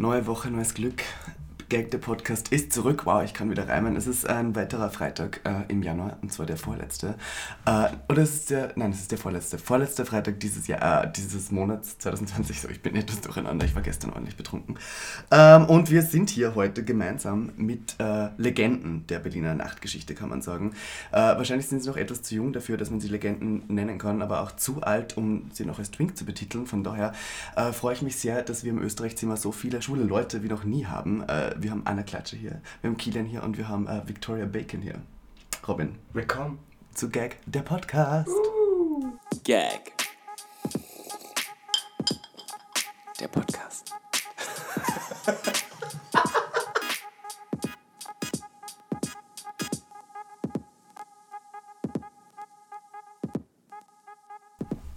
Neue Woche, neues Glück. Gag, der Podcast ist zurück. Wow, ich kann wieder reimen. Es ist ein weiterer Freitag äh, im Januar, und zwar der vorletzte. Äh, oder es ist der, nein, es ist der vorletzte. Vorletzter Freitag dieses Jahr, äh, dieses Monats 2020. So, ich bin etwas durcheinander. Ich war gestern ordentlich betrunken. Ähm, und wir sind hier heute gemeinsam mit äh, Legenden der Berliner Nachtgeschichte, kann man sagen. Äh, wahrscheinlich sind sie noch etwas zu jung dafür, dass man sie Legenden nennen kann, aber auch zu alt, um sie noch als Twink zu betiteln. Von daher äh, freue ich mich sehr, dass wir im Österreichzimmer so viele schwule Leute wie noch nie haben. Äh, wir haben Anna Klatsche hier, wir haben Kilian hier und wir haben äh, Victoria Bacon hier. Robin, Willkommen. zu Gag, der Podcast. Gag. Der Podcast.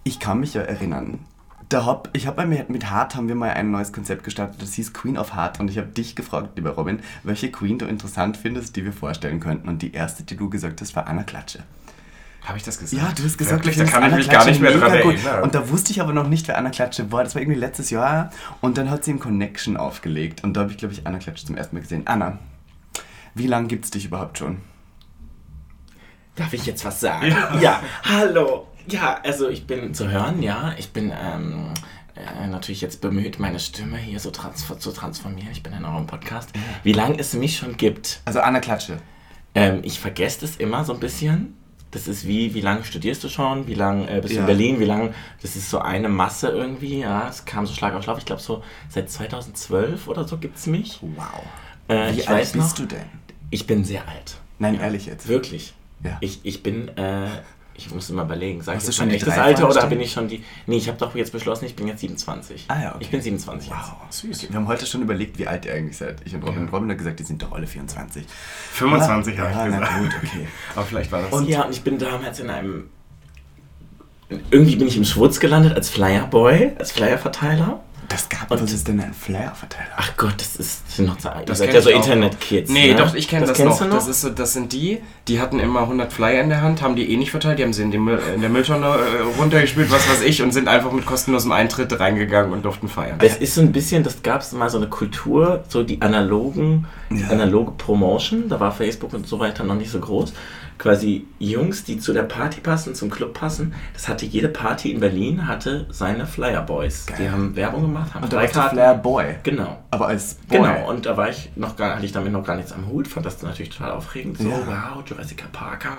Ich kann mich ja erinnern. Da hab, ich habe mit, mit Hart haben wir mal ein neues Konzept gestartet, das hieß Queen of Heart und ich habe dich gefragt, lieber Robin, welche Queen du interessant findest, die wir vorstellen könnten und die erste, die du gesagt hast, war Anna Klatsche. Habe ich das gesagt? Ja, du hast gesagt, Wirklich, da kann ich Anna mich gar nicht mehr Klatsche dran erinnern. Und da wusste ich aber noch nicht, wer Anna Klatsche war. Das war irgendwie letztes Jahr und dann hat sie im Connection aufgelegt und da habe ich, glaube ich, Anna Klatsche zum ersten Mal gesehen. Anna, wie lange gibt es dich überhaupt schon? Darf ich jetzt was sagen? Ja. hallo. Ja, also ich bin zu hören, ja. Ich bin ähm, äh, natürlich jetzt bemüht, meine Stimme hier so trans zu transformieren. Ich bin in eurem Podcast. Wie lange es mich schon gibt. Also Anna Klatsche. Ähm, ich vergesse das immer so ein bisschen. Das ist wie, wie lange studierst du schon? Wie lange äh, bist du Ja. in Berlin? Wie lange? Das ist so eine Masse irgendwie. Ja, es kam so Schlag auf Schlag. Ich glaube, so seit 2012 oder so gibt es mich. Wow. Äh, Wie ich alt weiß bist noch, du denn? Ich bin sehr alt. Nein, ehrlich jetzt. Wirklich. Ja. Ich, ich bin, äh, ich muss immer überlegen, sag Hast ich du jetzt schon mein die echtes Alter oder bin ich schon die. Nee, ich habe doch jetzt beschlossen, ich bin jetzt 27. Ah ja, okay. Ich bin 27 jetzt. Wow, süß. Wir haben heute schon überlegt, wie alt ihr eigentlich seid. Ich und Robin. Robin hat gesagt, die sind doch alle 24. 25 ja, habe ich ja, na gesagt. gut, okay. Aber vielleicht war das. Und ja, und ich bin damals in einem. Irgendwie bin ich im Schwutz gelandet als Flyerboy, als Flyerverteiler. Das gab Und- Was ist denn ein Flair-Verteiler? Ach Gott, das ist das sind noch Zeit. Das Das seid kenn ja so Internet-Kids. Nee, ne? doch, ich kenne das, kennst noch. du Das, ist so, das sind die, die hatten immer 100 Flyer in der Hand, haben die eh nicht verteilt, die haben sie in, den Müll, in der Mülltonne äh, runtergespült, was weiß ich, und sind einfach mit kostenlosem Eintritt reingegangen und durften feiern. Das ist so ein bisschen, das gab es mal so eine Kultur, so die analogen, die Ja. analoge Promotion, da war Facebook und so weiter noch nicht so groß. Quasi Jungs, die zu der Party passen, zum Club passen, das hatte jede Party in Berlin, hatte seine Flyer Boys. Die Geil. haben Werbung gemacht, haben Und du Freikarten. Flair Boy. Genau. Aber als Boy. Genau, und da war ich noch gar, hatte ich damit noch gar nichts am Hut, fand das natürlich total aufregend. So, Ja. wow, Jurassic Parker,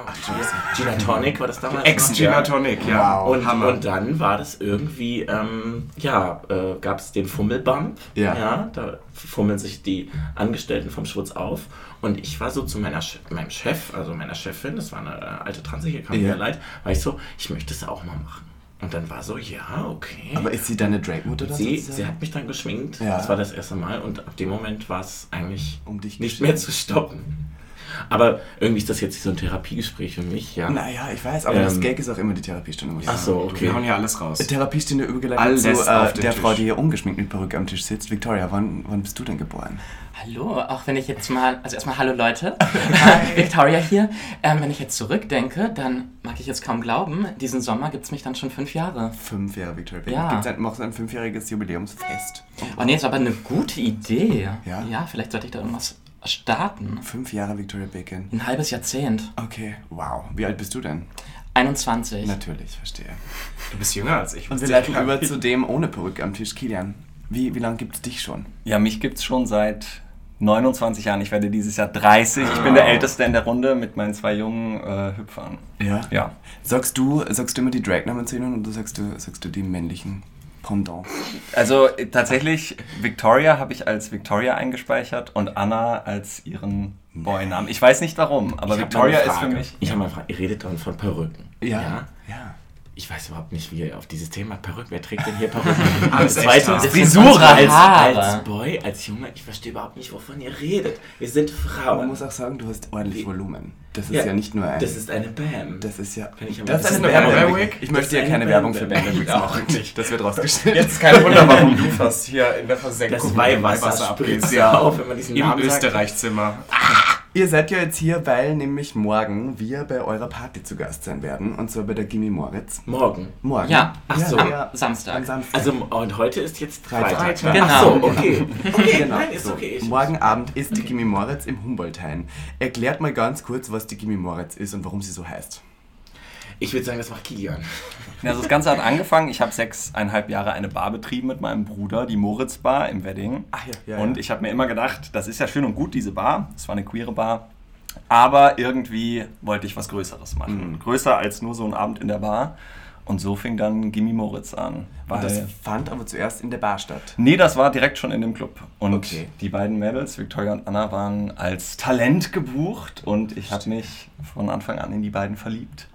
Gina Tonic war das damals. Ex-Gina ja. Tonic, ja. Wow. Und, Hammer. und dann war das irgendwie, ähm, ja, äh, gab es den Fummelbump. Ja. Da fummeln sich die Angestellten vom Schwutz auf. Und ich war so zu meiner, meinem Chef, also meiner Chefin, das war eine äh, alte Transe, hier kam Ja. mir leid, war ich so, ich möchte es auch mal machen. Und dann war so, ja, okay. Aber ist sie deine Drake-Mutter Sie, sozusagen? sie hat mich dann geschminkt. Ja. Das war das erste Mal. Und ab dem Moment war es eigentlich Um dich nicht mehr zu stoppen. Aber irgendwie ist das jetzt so ein Therapiegespräch für mich, ja. Naja, ich weiß, aber das Ähm, Gag ist auch immer die Therapiestunde. Muss ich Ach sagen. so, okay. Wir hauen ja alles raus. Therapiestunde übergeleitet Alles zu auf äh, der Tisch. Frau, die hier ungeschminkt mit Perücke am Tisch sitzt. Victoria, wann, wann bist du denn geboren? Hallo, auch wenn ich jetzt mal, also erstmal hallo Leute, Victoria hier. Ähm, wenn ich jetzt zurückdenke, dann mag ich jetzt kaum glauben, diesen Sommer gibt es mich dann schon fünf Jahre. Fünf Jahre Victoria. Ja. Gibt's ein, machst du ein fünfjähriges Jubiläumsfest? Oh nee, das war aber eine gute Idee. Ja? Ja, vielleicht sollte ich da irgendwas starten. Fünf Jahre Victoria Bacon. Ein halbes Jahrzehnt. Okay, wow. Wie alt bist du denn? 21. Natürlich, verstehe. Du bist jünger als ich. Und wir leiten über zu dem ohne Perücke am Tisch. Kilian, wie, wie lange gibt es dich schon? Ja, mich gibt's schon seit 29 Jahren. Ich werde dieses Jahr 30. Ich bin der Älteste in der Runde mit meinen zwei jungen äh, Hüpfern. Ja. Ja. Sagst du, sagst du immer die Drag-Namen zu ihnen oder sagst du, sagst du die männlichen Pendant? Also äh, tatsächlich, Victoria habe ich als Victoria eingespeichert und Anna als ihren Boy-Namen. Ich weiß nicht warum, aber Ich Victoria ist für mich. Ich habe mal eine Frage. Ihr redet dann von Perücken. Ja. Ich weiß überhaupt nicht, wie ihr auf dieses Thema Perücken. Wer trägt denn hier Perücken? Alles Das Zweite extra. ist Frisur als, Haare. als Boy, als Junge, ich verstehe überhaupt nicht, wovon ihr redet. Wir sind Frauen. Man muss auch sagen, du hast ordentlich Wie- Volumen. Das ist ja, nicht nur ein... Das ist eine Bam. das ist ja... Kann ich ja das Das ist eine. Werbung. Ich Das möchte ja eine keine Werbung für. Band Ich auch nicht. Das wird rausgestellt. Jetzt kein Wunder, warum du fast hier in der Versenkung das Weihwasser Weihwasser spritzt abgehst. ja auf, wenn man diesen Im Namen sagt. Ihr seid ja jetzt hier, weil nämlich morgen wir bei eurer Party zu Gast sein werden. Und zwar bei der Gimme Moritz. Morgen. Morgen. Ja, Ach so. ja. Samstag. Am Samstag. Also, und heute ist jetzt Freitag. Freitag. Genau. Ach so, okay. Okay, Genau. nein, ist so. okay. Ich- Morgen Abend ist die Gimme Moritz im Humboldthain. Erklärt mal ganz kurz, was die Gimme Moritz ist und warum sie so heißt. Ich würde sagen, das macht Kilian. Also das Ganze hat angefangen, ich habe sechseinhalb Jahre eine Bar betrieben mit meinem Bruder, die Moritz Bar im Wedding. Ach ja, ja, und ja. ich habe mir immer gedacht, das ist ja schön und gut, diese Bar. Es war eine queere Bar. Aber irgendwie wollte ich was Größeres machen. Mhm. Größer als nur so ein Abend in der Bar. Und so fing dann Gimme Moritz an. Und das Weil fand aber zuerst in der Bar statt. Nee, das war direkt schon in dem Club. Und Okay. die beiden Mädels, Victoria und Anna, waren als Talent gebucht und ich habe mich von Anfang an in die beiden verliebt.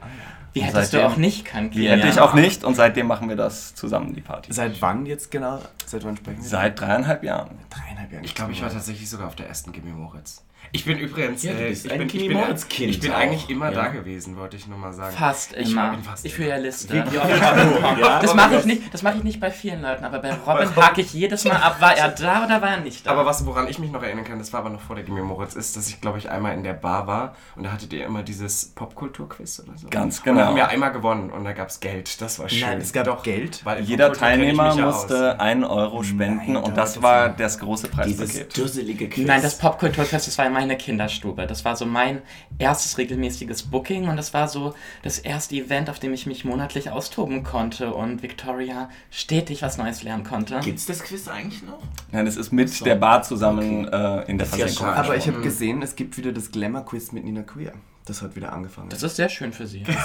Wie hättest du seitdem- auch nicht können, Die hätte ich auch nicht und seitdem machen wir das zusammen, die Party. Seit wann jetzt genau? Seit wann sprechen wir? Seit dreieinhalb Jahren. dreieinhalb Jahren. Ich glaube, ich war tatsächlich sogar auf der ersten Gimme Moritz. Ich bin übrigens. Ja, äh, ich ein bin, ich bin, Moritz-Kind Ich bin auch, eigentlich immer ja. da gewesen, wollte ich nur mal sagen. Fast Ich immer. bin fast ich führe ja Liste. Ja, das mache ich nicht. Das mache ich nicht bei vielen Leuten, aber bei Robin hake ich jedes Mal ab. War er da oder war er nicht da? Aber was, woran ich mich noch erinnern kann, das war aber noch vor der Gimme Moritz, ist, dass ich, glaube ich, einmal in der Bar war und da hattet ihr immer dieses Popkultur-Quiz oder so. Ganz Und genau. da haben wir einmal gewonnen und da gab es Geld. Das war schön. Nein, es gab Geld. Weil Jeder Teilnehmer ja musste aus. einen Euro spenden Nein, und da das war das- das große Dieses Preispaket. dusselige Quiz. Nein, das Popkulturfest, das war in meiner Kinderstube. Das war so mein erstes regelmäßiges Booking und das war so das erste Event, auf dem ich mich monatlich austoben konnte und Victoria stetig was Neues lernen konnte. Gibt's das Quiz eigentlich noch? Nein, es ist mit So. der Bar zusammen äh, in der ja Versenkung. Aber ich habe gesehen, es gibt wieder das Glamour-Quiz mit Nina Queer. Das hat wieder angefangen. Das ist sehr schön für sie.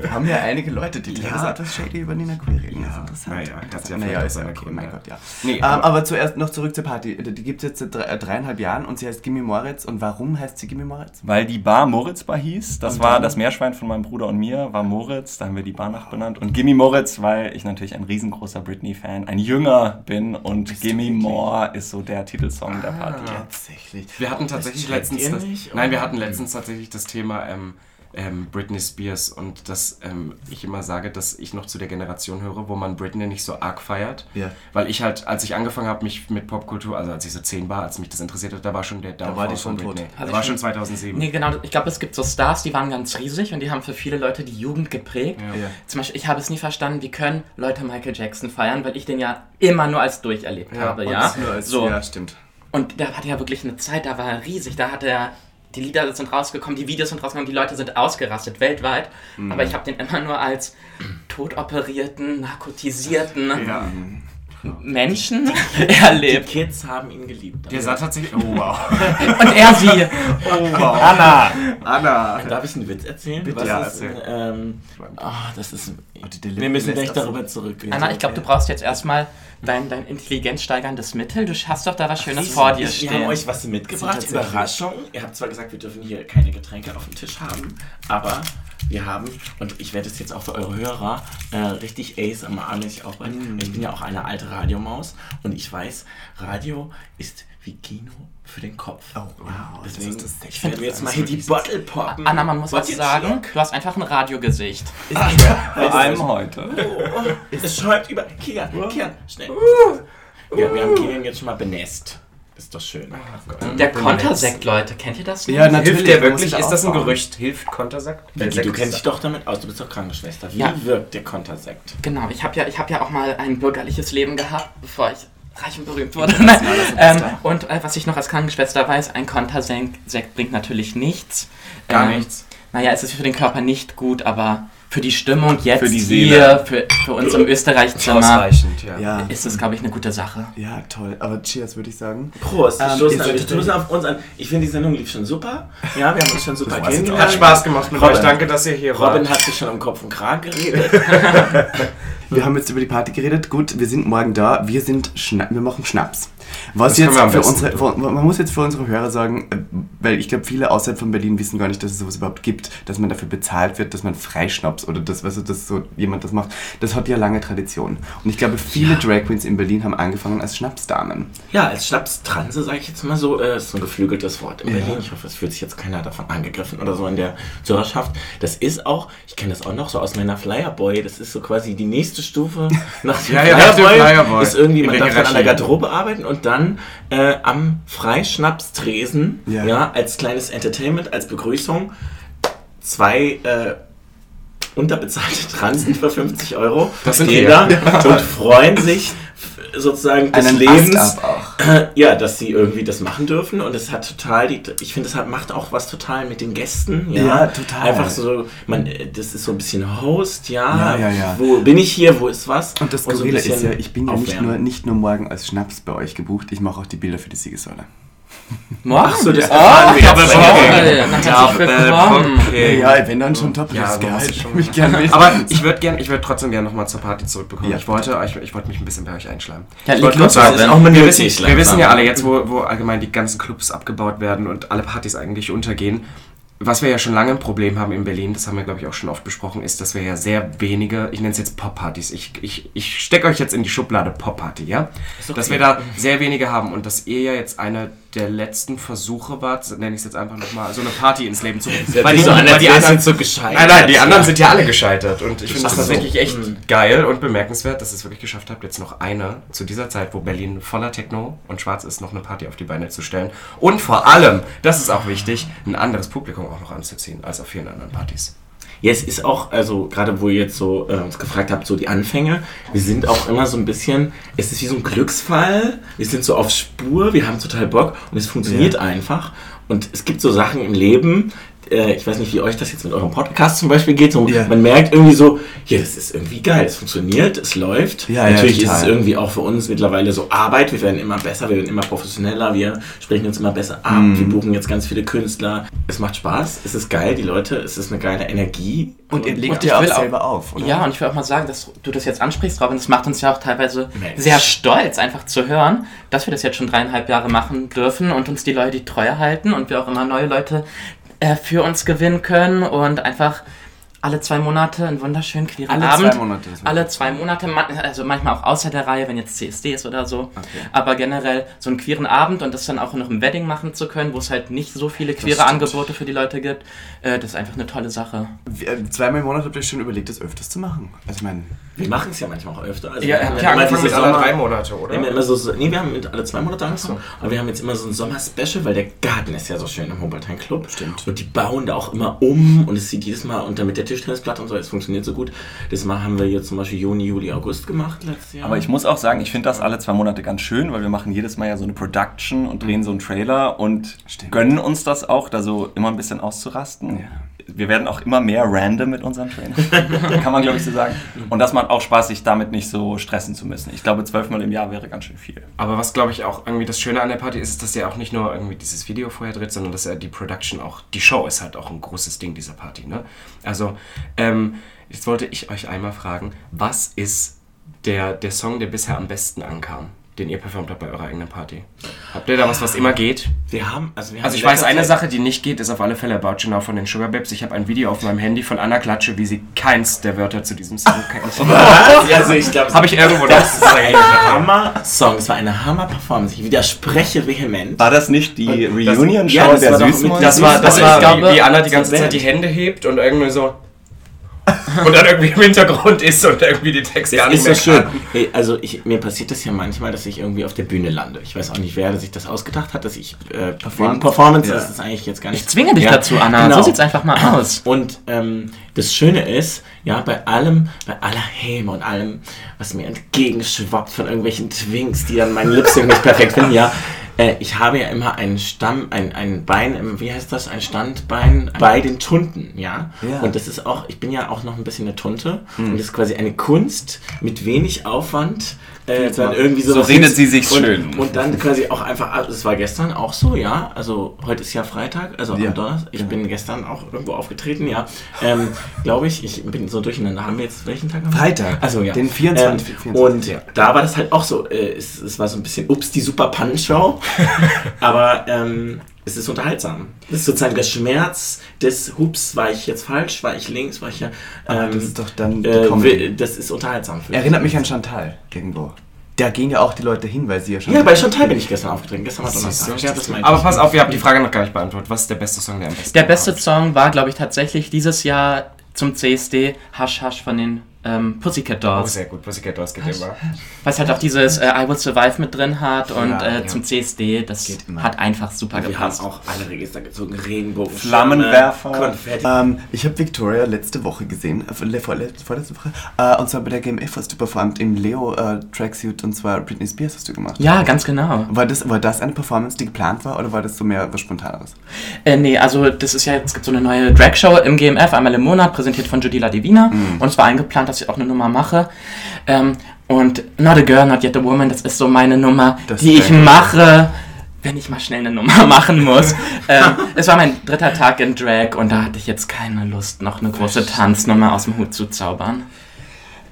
Wir haben ja einige Leute, die Ja. ja. etwas shady über Nina Queer reden. Das ist Ja. interessant. Naja, das ist ja naja, ist ja okay. seine Mein Gründe. Gott, ja. Nee, ähm, aber- aber zuerst noch zurück zur Party. Die gibt es jetzt seit drei, dreieinhalb Jahren und sie heißt Gimme Moritz. Und warum heißt sie Gimme Moritz? Weil die Bar Moritz Bar hieß. Das Und war dann? das Meerschwein von meinem Bruder und mir, war Moritz. Da haben wir die Bar nachbenannt. Und Gimme Moritz, weil ich natürlich ein riesengroßer Britney-Fan, ein Jünger bin. Und Gimme? More ist so der Titelsong der Party. Tatsächlich. Wir hatten tatsächlich checkt letztens das, nicht, Nein, wir hatten letztens tatsächlich das Thema ähm, ähm, Britney Spears und dass ähm, ich immer sage, dass ich noch zu der Generation höre, wo man Britney nicht so arg feiert. Ja. Weil ich halt, als ich angefangen habe, mich mit Popkultur, also als ich so 10 war, als mich das interessiert hat, da war schon der Downfall war die von schon tot. Britney. Also Da war schon find- 2007. Nee, genau. Ich glaube, es gibt so Stars, die waren ganz riesig und die haben für viele Leute die Jugend geprägt. Ja. Ja. Zum Beispiel, ich habe es nie verstanden, wie können Leute Michael Jackson feiern, weil ich den ja immer nur als durcherlebt Ja, habe, ja. das nur als, so. Ja, stimmt. Und der hatte ja wirklich eine Zeit, da war er riesig. Da hat er, die Lieder sind rausgekommen, die Videos sind rausgekommen, die Leute sind ausgerastet, weltweit. Mhm. Aber ich habe den immer nur als totoperierten, narkotisierten Ja. Menschen Die erlebt. Kids haben ihn geliebt. Der sah tatsächlich. Oh wow. Und er sie. Oh wow. Anna! Anna. Darf ich einen Witz erzählen? Bitte, Was ja, ist, erzähl. ähm, ah, das ist. die Delivery Wir müssen gleich darüber zurückgehen. Anna, ich glaube, du brauchst jetzt erstmal dein, dein intelligenzsteigerndes Mittel. Du hast doch da was Schönes vor dir Wir haben stehen. euch was mitgebracht. Überraschung. Ihr habt zwar gesagt, wir dürfen hier keine Getränke auf dem Tisch haben, aber wir haben, und ich werde es jetzt auch für eure Hörer äh, richtig ASMR-mäßig aufbrechen. Ich bin ja auch eine alte Radiomaus und ich weiß, Radio ist wie Kino für den Kopf. Oh, wow. das Deswegen, ist das ich mir jetzt mal hier die Bottle poppen. Anna, man muss Wollt was sagen. Schluck? Du hast einfach ein Radiogesicht. Vor allem heute. Oh, es schäumt über. Kian, Kian, schnell. Ja, wir haben Kilian jetzt schon mal benässt. Das ist doch schön. Der Kontersekt, Leute, kennt ihr das? Ja, natürlich. Hilft der wirklich? Ist das ein. Gerücht? Hilft Kontersekt? Du kennst dich doch damit aus, du bist doch Krankenschwester. Wie Ja. wirkt der Kontersekt? Genau, ich habe ja, ich hab ja auch mal ein bürgerliches Leben gehabt, bevor ich reich und berühmt wurde. ähm, und äh, was ich noch als Krankenschwester weiß, ein Kontersekt Sekt bringt natürlich nichts. Gar Ähm, nichts. Naja, es ist für den Körper nicht gut, aber für die Stimmung jetzt Für die hier, für, für uns im Österreich-Zimmer, Ausreichend, ja. Ja. ist es, glaube ich, eine gute Sache. Ja, toll. Aber Cheers, würde ich sagen. Prost, Ähm, stoßen, wir stoßen auf uns an. Ich finde, die Sendung lief schon super. Ja, wir haben uns schon super kennengelernt. Hat Spaß gemacht mit Robin. euch. Danke, dass ihr hier wart. Robin hat sich schon am Kopf und Kragen geredet. Wir haben jetzt über die Party geredet. Gut, wir sind morgen da. Wir sind Schna wir machen Schnaps. Was Das jetzt für unsere, für, man muss jetzt für unsere Hörer sagen, äh, weil ich glaube, viele außerhalb von Berlin wissen gar nicht, dass es sowas überhaupt gibt, dass man dafür bezahlt wird, dass man Freischnaps oder das, was das so jemand das macht. Das hat ja lange Tradition. Und ich glaube, viele Drag Queens in Berlin haben angefangen als Schnapsdamen. Ja, als Schnapstranse, sage ich jetzt mal so, äh, ist so ein geflügeltes Wort in Ja. Berlin. Ich hoffe, es fühlt sich jetzt keiner davon angegriffen oder so in der Zuhörerschaft. Das ist auch, ich kenne das auch noch so aus meiner Flyerboy, das ist so quasi die nächste Stufe nach dem Ja, ja, nach dem Flyerboy. Ist irgendwie, man der darf dann an der. Garderobe arbeiten und dann äh, am Freischnapstresen, Ja. ja. als kleines Entertainment, als Begrüßung, zwei äh, unterbezahlte Transen für 50 Euro Das sind wir. da und freuen sich sozusagen des Einen Lebens. Auch. Ja, dass sie irgendwie das machen dürfen und es hat total, die, ich finde, es hat, macht auch was total mit den Gästen. Ja, Ja, total. Einfach so, man, äh, das ist so ein bisschen Host, ja. Ja, ja, ja. Wo bin ich hier, wo ist was? Und das so ein Skurrile ist bisschen ja, ich bin ja nicht nur, nicht nur morgen als Schnaps bei euch gebucht, ich mache auch die Bilder für die Siegessäule. Morgen? Ach so, das oh, erfahren wir. Bubble. Herzlich willkommen. okay. Ja, wenn dann schon top Ja, Gehalt. ich schon mich gerne wissen. Aber ich würde gern, ich würde trotzdem gerne nochmal zur Party zurückbekommen. Ja, ich wollte euch, ich wollte mich ein bisschen bei euch einschleimen. Ja, ich wollte los, sagen, auch mal wir, wissen, wir wissen ja alle jetzt, wo, wo allgemein die ganzen Clubs abgebaut werden und alle Partys eigentlich untergehen. Was wir ja schon lange ein Problem haben in Berlin, das haben wir glaube ich auch schon oft besprochen, ist, dass wir ja sehr wenige, ich nenne es jetzt Pop-Partys, ich, ich, ich stecke euch jetzt in die Schublade Pop-Party, ja? okay. Dass wir da sehr wenige haben und dass ihr ja jetzt einer der letzten Versuche wart, nenne ich es jetzt einfach nochmal, so eine Party ins Leben zu rufen. Das hört sich so an, als wären sie so gescheitert. Nein, nein, die anderen sind ja alle gescheitert. Und ich finde das Ach so. tatsächlich echt Mhm. geil und bemerkenswert, dass ihr es wirklich geschafft habt, jetzt noch eine, zu dieser Zeit, wo Berlin voller Techno und schwarz ist, noch eine Party auf die Beine zu stellen. Und vor allem, das ist auch wichtig, ein anderes Publikum auch noch anzuziehen, als auf vielen anderen Partys. Ja, es ist auch, also gerade wo ihr jetzt so äh, uns gefragt habt, so die Anfänge, wir sind auch immer so ein bisschen, es ist wie so ein Glücksfall, wir sind so auf Spur, wir haben total Bock und es funktioniert einfach. Und es gibt so Sachen im Leben, äh, ich weiß nicht, wie euch das jetzt mit eurem Podcast zum Beispiel geht, so, Ja. man merkt irgendwie so, ja, das ist irgendwie geil, es funktioniert, es läuft. Ja, ja, Natürlich ist total. es irgendwie auch für uns mittlerweile so Arbeit, wir werden immer besser, wir werden immer professioneller, wir sprechen uns immer besser ab, Mhm. wir buchen jetzt ganz viele Künstler. Es macht Spaß, es ist geil, die Leute, es ist eine geile Energie. Und ihr legt Und ja will auch- selber auf, oder? Ja, und ich will auch mal sagen, dass du das jetzt ansprichst, Robin, das macht uns ja auch teilweise Mensch. sehr stolz, einfach zu hören, dass wir das jetzt schon dreieinhalb Jahre machen dürfen und uns die Leute die Treue halten und wir auch immer neue Leute äh, für uns gewinnen können und einfach alle zwei Monate einen wunderschönen queeren Alle Abend. zwei Monate. Alle zwei Monate, also manchmal auch außer der Reihe, wenn jetzt CSD ist oder so. Aber generell so einen queeren Abend und das dann auch noch im Wedding machen zu können, wo es halt nicht so viele queere. Angebote für die Leute gibt, äh, das ist einfach eine tolle Sache. Äh, Zweimal im Monat habt ihr schon überlegt, das öfters zu machen. Also ich meine, Wir machen es ja manchmal auch öfter. Also Ja, wir haben ja angefangen mit alle drei Monate, oder? Wir immer so, so- nee, wir haben mit alle zwei Monate angefangen, aber wir haben jetzt immer so ein Sommer-Special, weil der Garten ist ja so schön im Humboldt Club. Stimmt. Und die bauen da auch immer um und es sieht jedes Mal, und dann mit der Tischtennisplatte und so, es funktioniert so gut. Das Mal haben wir jetzt zum Beispiel Juni, Juli, August gemacht letztes Jahr. Aber ich muss auch sagen, ich finde das alle zwei Monate ganz schön, weil wir machen jedes Mal ja so eine Production und drehen so einen Trailer und Stimmt. gönnen uns das auch, da so immer ein bisschen auszurasten. Ja. Wir werden auch immer mehr random mit unseren Trailern. Kann man, glaube ich, so sagen. Und das macht auch Spaß, sich damit nicht so stressen zu müssen. Ich glaube, zwölfmal im Jahr wäre ganz schön viel. Aber was glaube ich auch irgendwie das Schöne an der Party ist, ist, dass ihr auch nicht nur irgendwie dieses Video vorher dreht, sondern dass er die Production auch, die Show ist halt auch ein großes Ding dieser Party. Ne? Also, ähm, jetzt wollte ich euch einmal fragen, was ist der, der Song, der bisher am besten ankam, den ihr performt habt bei eurer eigenen Party? Habt ihr da was, was immer geht? wir haben, also wir haben Also ich weiß, eine Zeit- Sache, die nicht geht, ist auf alle Fälle About You Now von den Sugar Babes. Ich habe ein Video auf meinem Handy von Anna Klatsche, wie sie keins der Wörter zu diesem Song kennt. Was? Also ich glaube, Habe ich irgendwo das ist ein Hammer-Song, es war eine Hammer-Performance. Ich widerspreche vehement. War das nicht die das- Reunion-Show ja, das der Süßmäuse? Das war, das Also war glaube, wie, wie Anna die ganze Zeit die. Hände hebt und irgendwie so. und dann irgendwie im Hintergrund ist und irgendwie die Texte gar Das nicht ist so mehr schön. kann. Ey, Also ich, mir passiert das ja manchmal, dass ich irgendwie auf der Bühne lande. Ich weiß auch nicht, wer sich das ausgedacht hat, dass ich äh, Performance, Performance Ja. das ist eigentlich jetzt gar nicht. Ich zwinge dich Ja, dazu, Anna. genau. So sieht's einfach mal aus. Und ähm, das Schöne ist, ja, bei allem, bei aller Häme und allem, was mir entgegenschwappt von irgendwelchen Twinks, die dann meinen Lipsync nicht perfekt finden, ja, äh, ich habe ja immer einen Stamm, ein, ein Bein, im, wie heißt das, ein Standbein bei den Tunten, ja? Ja. Und das ist auch, ich bin ja auch noch ein bisschen eine Tunte und das ist quasi eine Kunst mit wenig Aufwand, äh, dann irgendwie So sowas redet sie sich und, schön. Und dann quasi auch einfach, also das war gestern auch so, ja. Also heute ist ja Freitag, also Ja. am Donnerstag. Ich bin gestern auch irgendwo aufgetreten, ja. Ähm, Glaube ich, ich bin so durcheinander. Haben wir jetzt welchen Tag? Freitag. Also ja. Den 24. Ähm, 24. und Ja. da war das halt auch so. Äh, es, es war so ein bisschen, ups, die super Pannenshow. Aber ähm, es ist unterhaltsam. Das ist sozusagen der Schmerz des Hups, war ich jetzt falsch, war ich links, war ich ja. Aber das ist doch dann die äh, das ist unterhaltsam. Für Erinnert mich an Chantal irgendwo. Da gehen ja auch die Leute hin, weil sie ja schon. Ja, bei Chantal bin ich gestern aufgetreten. Gestern war Donnerstag. Ja, das Aber pass auf, ihr habt die Frage noch gar nicht beantwortet. Was ist der beste Song, der am besten Der beste war? Song war, glaube ich, tatsächlich dieses Jahr zum CSD Hush Hush von den ähm, Pussycat Oh, Dolls. sehr gut. Pussycat Dolls geht immer. Weil es halt auch dieses äh, I Will Survive mit drin hat und Ja, äh, ja. zum CSD, das Geht immer. hat einfach super Wir haben gepasst. auch alle Register gezogen. Regenbogen, Flammenwerfer. Konfetti. Ähm, ich habe Victoria letzte Woche gesehen, äh, vorle- vorle- vorletzte Woche, äh, und zwar bei der GMF hast du performt im Leo äh, Tracksuit und zwar Britney Spears hast du gemacht. Ja, ganz genau. War das, war das eine Performance, die geplant war oder war das so mehr was Spontaneres? Äh, nee, also das ist ja jetzt gibt so eine neue Drag-Show im GMF, einmal im Monat, präsentiert von Judy La Divina. Und es war eingeplant, dass ich auch eine Nummer mache. Ähm, und Not a Girl, Not Yet a Woman, das ist so meine Nummer, Das die ich mache, wenn ich mal schnell eine Nummer machen muss. ähm, es war mein dritter Tag in Drag und da hatte ich jetzt keine Lust, noch eine große Tanznummer aus dem Hut zu zaubern.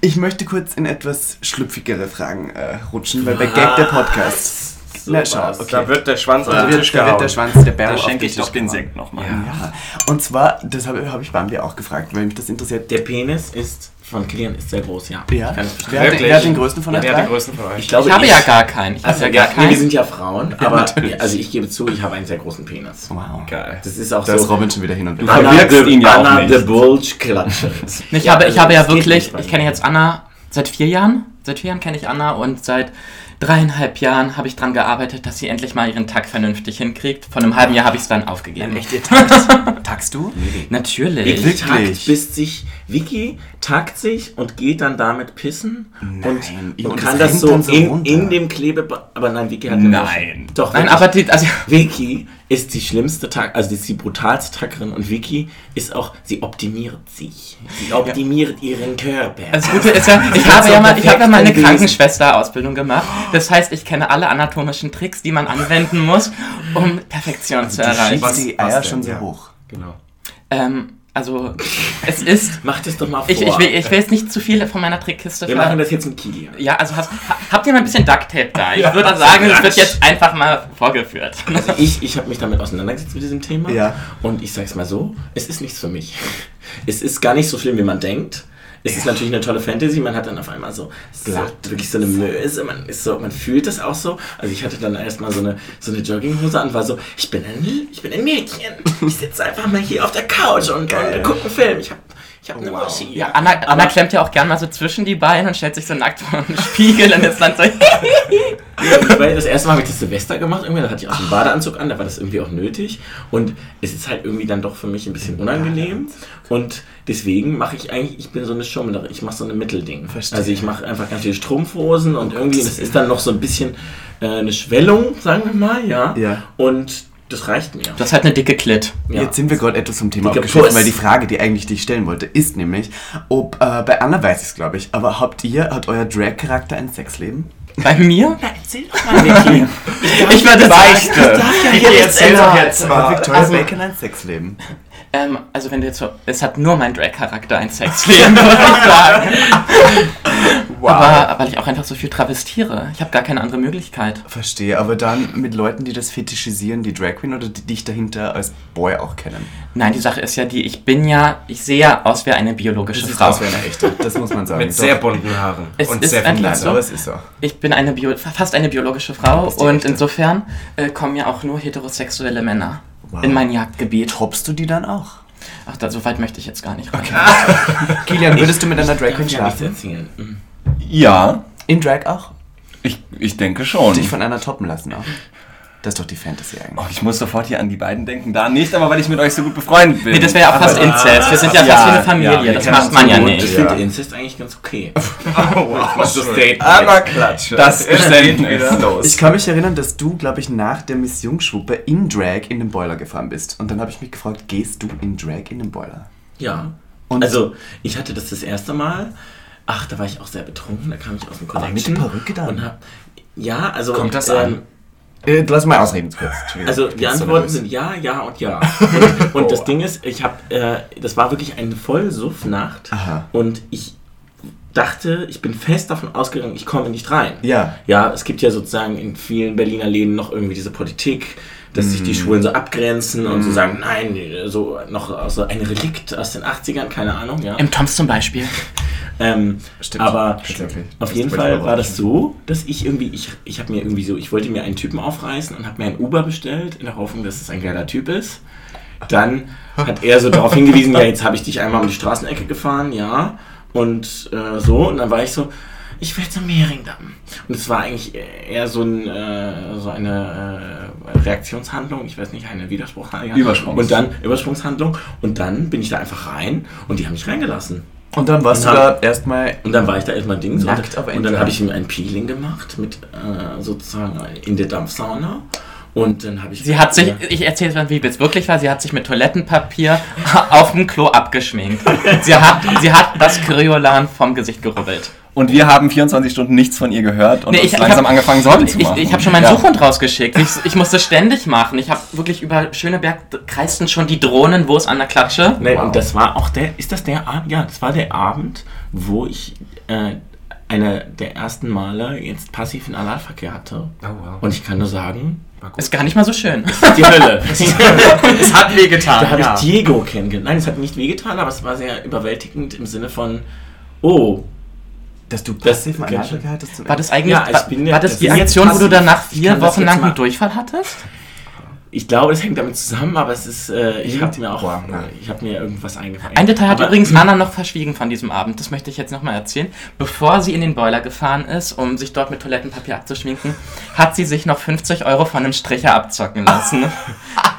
Ich möchte kurz in etwas schlüpfigere Fragen äh, rutschen, weil bei Gag der Podcast. Na, schau, was. okay. Da wird der Schwanz auf den wird, Tisch da wird der Schwanz der Bär Da auf schenke ich doch den. Sekt nochmal. Ja. Und zwar, das habe hab ich Bambi auch gefragt, weil mich das interessiert. Der Penis ist von Kilian ist sehr groß, ja. ja. Ich. Wer, hat, wer hat den größten von Ja, euch wer hat den größten von euch? Ich glaube, ich habe ja gar keinen. Ich Also, habe ja, ja gar nee, wir keinen. sind ja Frauen, aber natürlich. also ich gebe zu, ich habe einen sehr großen Penis. Wow. Geil. Das ist auch Da ist so. Robin schon wieder hin und weg. Du verwirkst ihn ja auch Anna nicht. the Bulge Klatsche. Ich habe, ich habe ja wirklich, ich kenne jetzt Anna seit vier Jahren. Seit vier Jahren kenne ich Anna und seit dreieinhalb Jahren habe ich daran gearbeitet, dass sie endlich mal ihren Tag vernünftig hinkriegt. Von einem halben Jahr habe ich es dann aufgegeben. Echt, ihr tagst? Tagst du? Natürlich. Vicky Wirklich? tagt, bis sich, Vicky tagt sich und geht dann damit pissen Nein, und, und und kann das so, so in, in dem Klebe... Aber nein, Vicky hat... Nein. Doch, Nein, aber die, also, Vicky ist die schlimmste Tag, also die ist die brutalste Taggerin und Vicky ist auch, sie optimiert sich. Sie optimiert ihren Körper. das Gute ist ja, ich habe ja mal, ich habe ja mal eine. Krankenschwester-Ausbildung gemacht. Das heißt, ich kenne alle anatomischen Tricks, die man anwenden muss, um Perfektion zu erreichen. die was Eier schon Ja. hoch. Genau. Ähm, also, es ist, Mach das doch mal vor. ich, ich, will, ich will jetzt nicht zu viel von meiner Trickkiste Wir machen das jetzt mit Kilian. Ja, also hast, ha- habt ihr mal ein bisschen Duct Tape da? Ich würde sagen, es wird jetzt einfach mal vorgeführt. Also ich, ich habe mich damit auseinandergesetzt mit diesem Thema. Ja. Und ich sag's mal so, es ist nichts für mich. Es ist gar nicht so schlimm, wie man denkt. Es ist natürlich eine tolle Fantasy, man hat dann auf einmal so, so wirklich so eine Möse, man ist so, man fühlt das auch so. Also ich hatte dann erstmal so eine, so eine Jogginghose an, war so, ich bin ein, ich bin ein Mädchen. Ich sitze einfach mal hier auf der Couch und, und gucke einen Film. Ich habe ich hab eine Muschi. Ja, Anna, Anna klemmt ja auch gern mal so zwischen die Beine und stellt sich so nackt vor den Spiegel und ist dann so. Weil das erste Mal habe ich das Silvester gemacht, irgendwie, da hatte ich auch einen Badeanzug an, da war das irgendwie auch nötig. Und es ist halt irgendwie dann doch für mich ein bisschen unangenehm. Und deswegen mache ich eigentlich, ich bin so eine Schummlerin, ich mache so eine Mittelding. Verstehe. Also ich mache einfach ganz viele Strumpfhosen und irgendwie, das ist dann noch so ein bisschen äh, eine Schwellung, sagen wir mal, ja. Ja. Und das reicht mir. Du hast halt eine dicke Klit. Ja. Jetzt sind wir gerade etwas zum Thema abgeschlossen, weil die Frage, die eigentlich die ich stellen wollte, ist nämlich, ob, äh, bei Anna weiß ich es glaube ich, aber habt ihr, hat euer Drag-Charakter ein Sexleben? Bei mir? Erzähl doch mal, Vicky. Ich würde Beichte. sagen. Vicky, erzähl doch jetzt Hat mal. Victoria also- Bacon ein Sexleben? Ähm, also wenn du jetzt so, es hat nur mein Drag-Charakter ein Sexleben, würde ich sagen. Aber weil ich auch einfach so viel travestiere. Ich habe gar keine andere Möglichkeit. Verstehe, aber dann mit Leuten, die das fetischisieren, die Drag Queen oder die dich dahinter als Boy auch kennen? Nein, die Sache ist ja die, ich bin ja, ich sehe ja aus wie eine biologische Frau. aus wie eine echte, das muss man sagen. Mit sehr bunten Haaren. Es und ist sehr viel so. Aber es ist so. Ich bin eine Bio fast eine biologische Frau und echte. insofern äh, kommen ja auch nur heterosexuelle Männer Wow. in mein Jagdgebiet. Toppst du die dann auch? Ach, da, so weit möchte ich jetzt gar nicht rein. Kilian, würdest du mit einer Drag Queen schlafen? erzählen. Mhm. Ja, In Drag auch? ich, ich denke schon. Dich von einer toppen lassen auch? Das ist doch die Fantasy eigentlich. Oh, ich muss sofort hier an die beiden denken. Da nicht, aber weil ich mit euch so gut befreundet bin. Nee, das wäre ja auch fast Aber- Inzest. Wir sind ja, Ja, fast wie eine ja, Familie. wir das macht man so ja gut. Ich nicht. finde Incest eigentlich ganz okay. Was ist Aber Klatsche. Das Geständnis. Ich kann mich erinnern, dass du, glaube ich, nach der Miss Jungschwuppe in Drag in den Boiler gefahren bist. Und dann habe ich mich gefragt, gehst du in Drag in den Boiler? Ja. Und- also, ich hatte das das erste Mal. Ach, da war ich auch sehr betrunken. Da kam ich aus dem Aber mit Connection. der Perücke dann? Und hab, ja, also. Kommt das an? Äh, lass mal ausreden kurz. Also die Antworten sind ja, ja und ja. Und, und das Ding ist, ich habe, äh, das war wirklich eine Vollsuffnacht und ich dachte, ich bin fest davon ausgegangen, ich komme nicht rein. Ja. Ja, es gibt ja sozusagen in vielen Berliner Läden noch irgendwie diese Politik, dass sich die Schwulen so abgrenzen und so sagen, nein, so noch so ein Relikt aus den 80ern, keine Ahnung, ja. Im Toms zum Beispiel. Ähm, Stimmt. aber Stimmt. auf jeden Fall war das so, dass ich irgendwie, ich, ich habe mir irgendwie so, ich wollte mir einen Typen aufreißen und habe mir einen Uber bestellt, in der Hoffnung, dass es ein geiler Typ ist. Dann hat er so darauf hingewiesen, ja, jetzt habe ich dich einmal um die Straßenecke gefahren, ja, und äh, so, und dann war ich so, ich will zum Mehringdamm. Und es war eigentlich eher so, ein, äh, so eine äh, Reaktionshandlung, ich weiß nicht, eine Widerspruchshandlung. Übersprungs- Und dann, Übersprungshandlung, und dann bin ich da einfach rein und die haben mich reingelassen. Und dann warst Und du da erstmal Und dann war ich da erstmal Dings Nackt und, und dann habe ich ihm ein Peeling gemacht mit äh, sozusagen in der Dampfsauna. Und dann habe ich. Sie hat sich, ich erzähle es mal, wie es wirklich war, sie hat sich mit Toilettenpapier auf dem Klo abgeschminkt. Sie hat, sie hat das Kryolan vom Gesicht gerubbelt. Und wir haben 24 Stunden nichts von ihr gehört und Nee, uns ich- ich langsam hab- angefangen, Sorgen zu Ich, machen. ich habe schon meinen Ja. Suchhund rausgeschickt. Ich, ich musste ständig machen. Ich habe wirklich über Schöneberg kreisten schon die Drohnen, wo es an der Klatsche. Nee, und das war auch der. Ist das der Abend? Ja, das war der Abend, wo ich äh, eine der ersten Male jetzt passiven Analverkehr hatte. Oh, wow. Und ich kann nur sagen. Ist gar nicht mal so schön. die Hölle. es hat wehgetan. Da habe ja. ich Diego kennengelernt. Nein, es hat nicht wehgetan, aber es war sehr überwältigend im Sinne von, oh, dass du Das- passiv Analverkehr hattest. zum War das eigentlich, Ja, ich war, bin ja- war das das die Aktion, wo du danach vier das Wochen lang mal- einen Durchfall hattest? Ich glaube, das hängt damit zusammen, aber es ist, äh, ich habe mir auch, Boah, nein. ich habe mir irgendwas eingefallen. Ein Detail hat Aber- übrigens Anna noch verschwiegen von diesem Abend. Das möchte ich jetzt nochmal erzählen. Bevor sie in den Boiler gefahren ist, um sich dort mit Toilettenpapier abzuschminken, hat sie sich noch 50 Euro von einem Stricher abzocken lassen.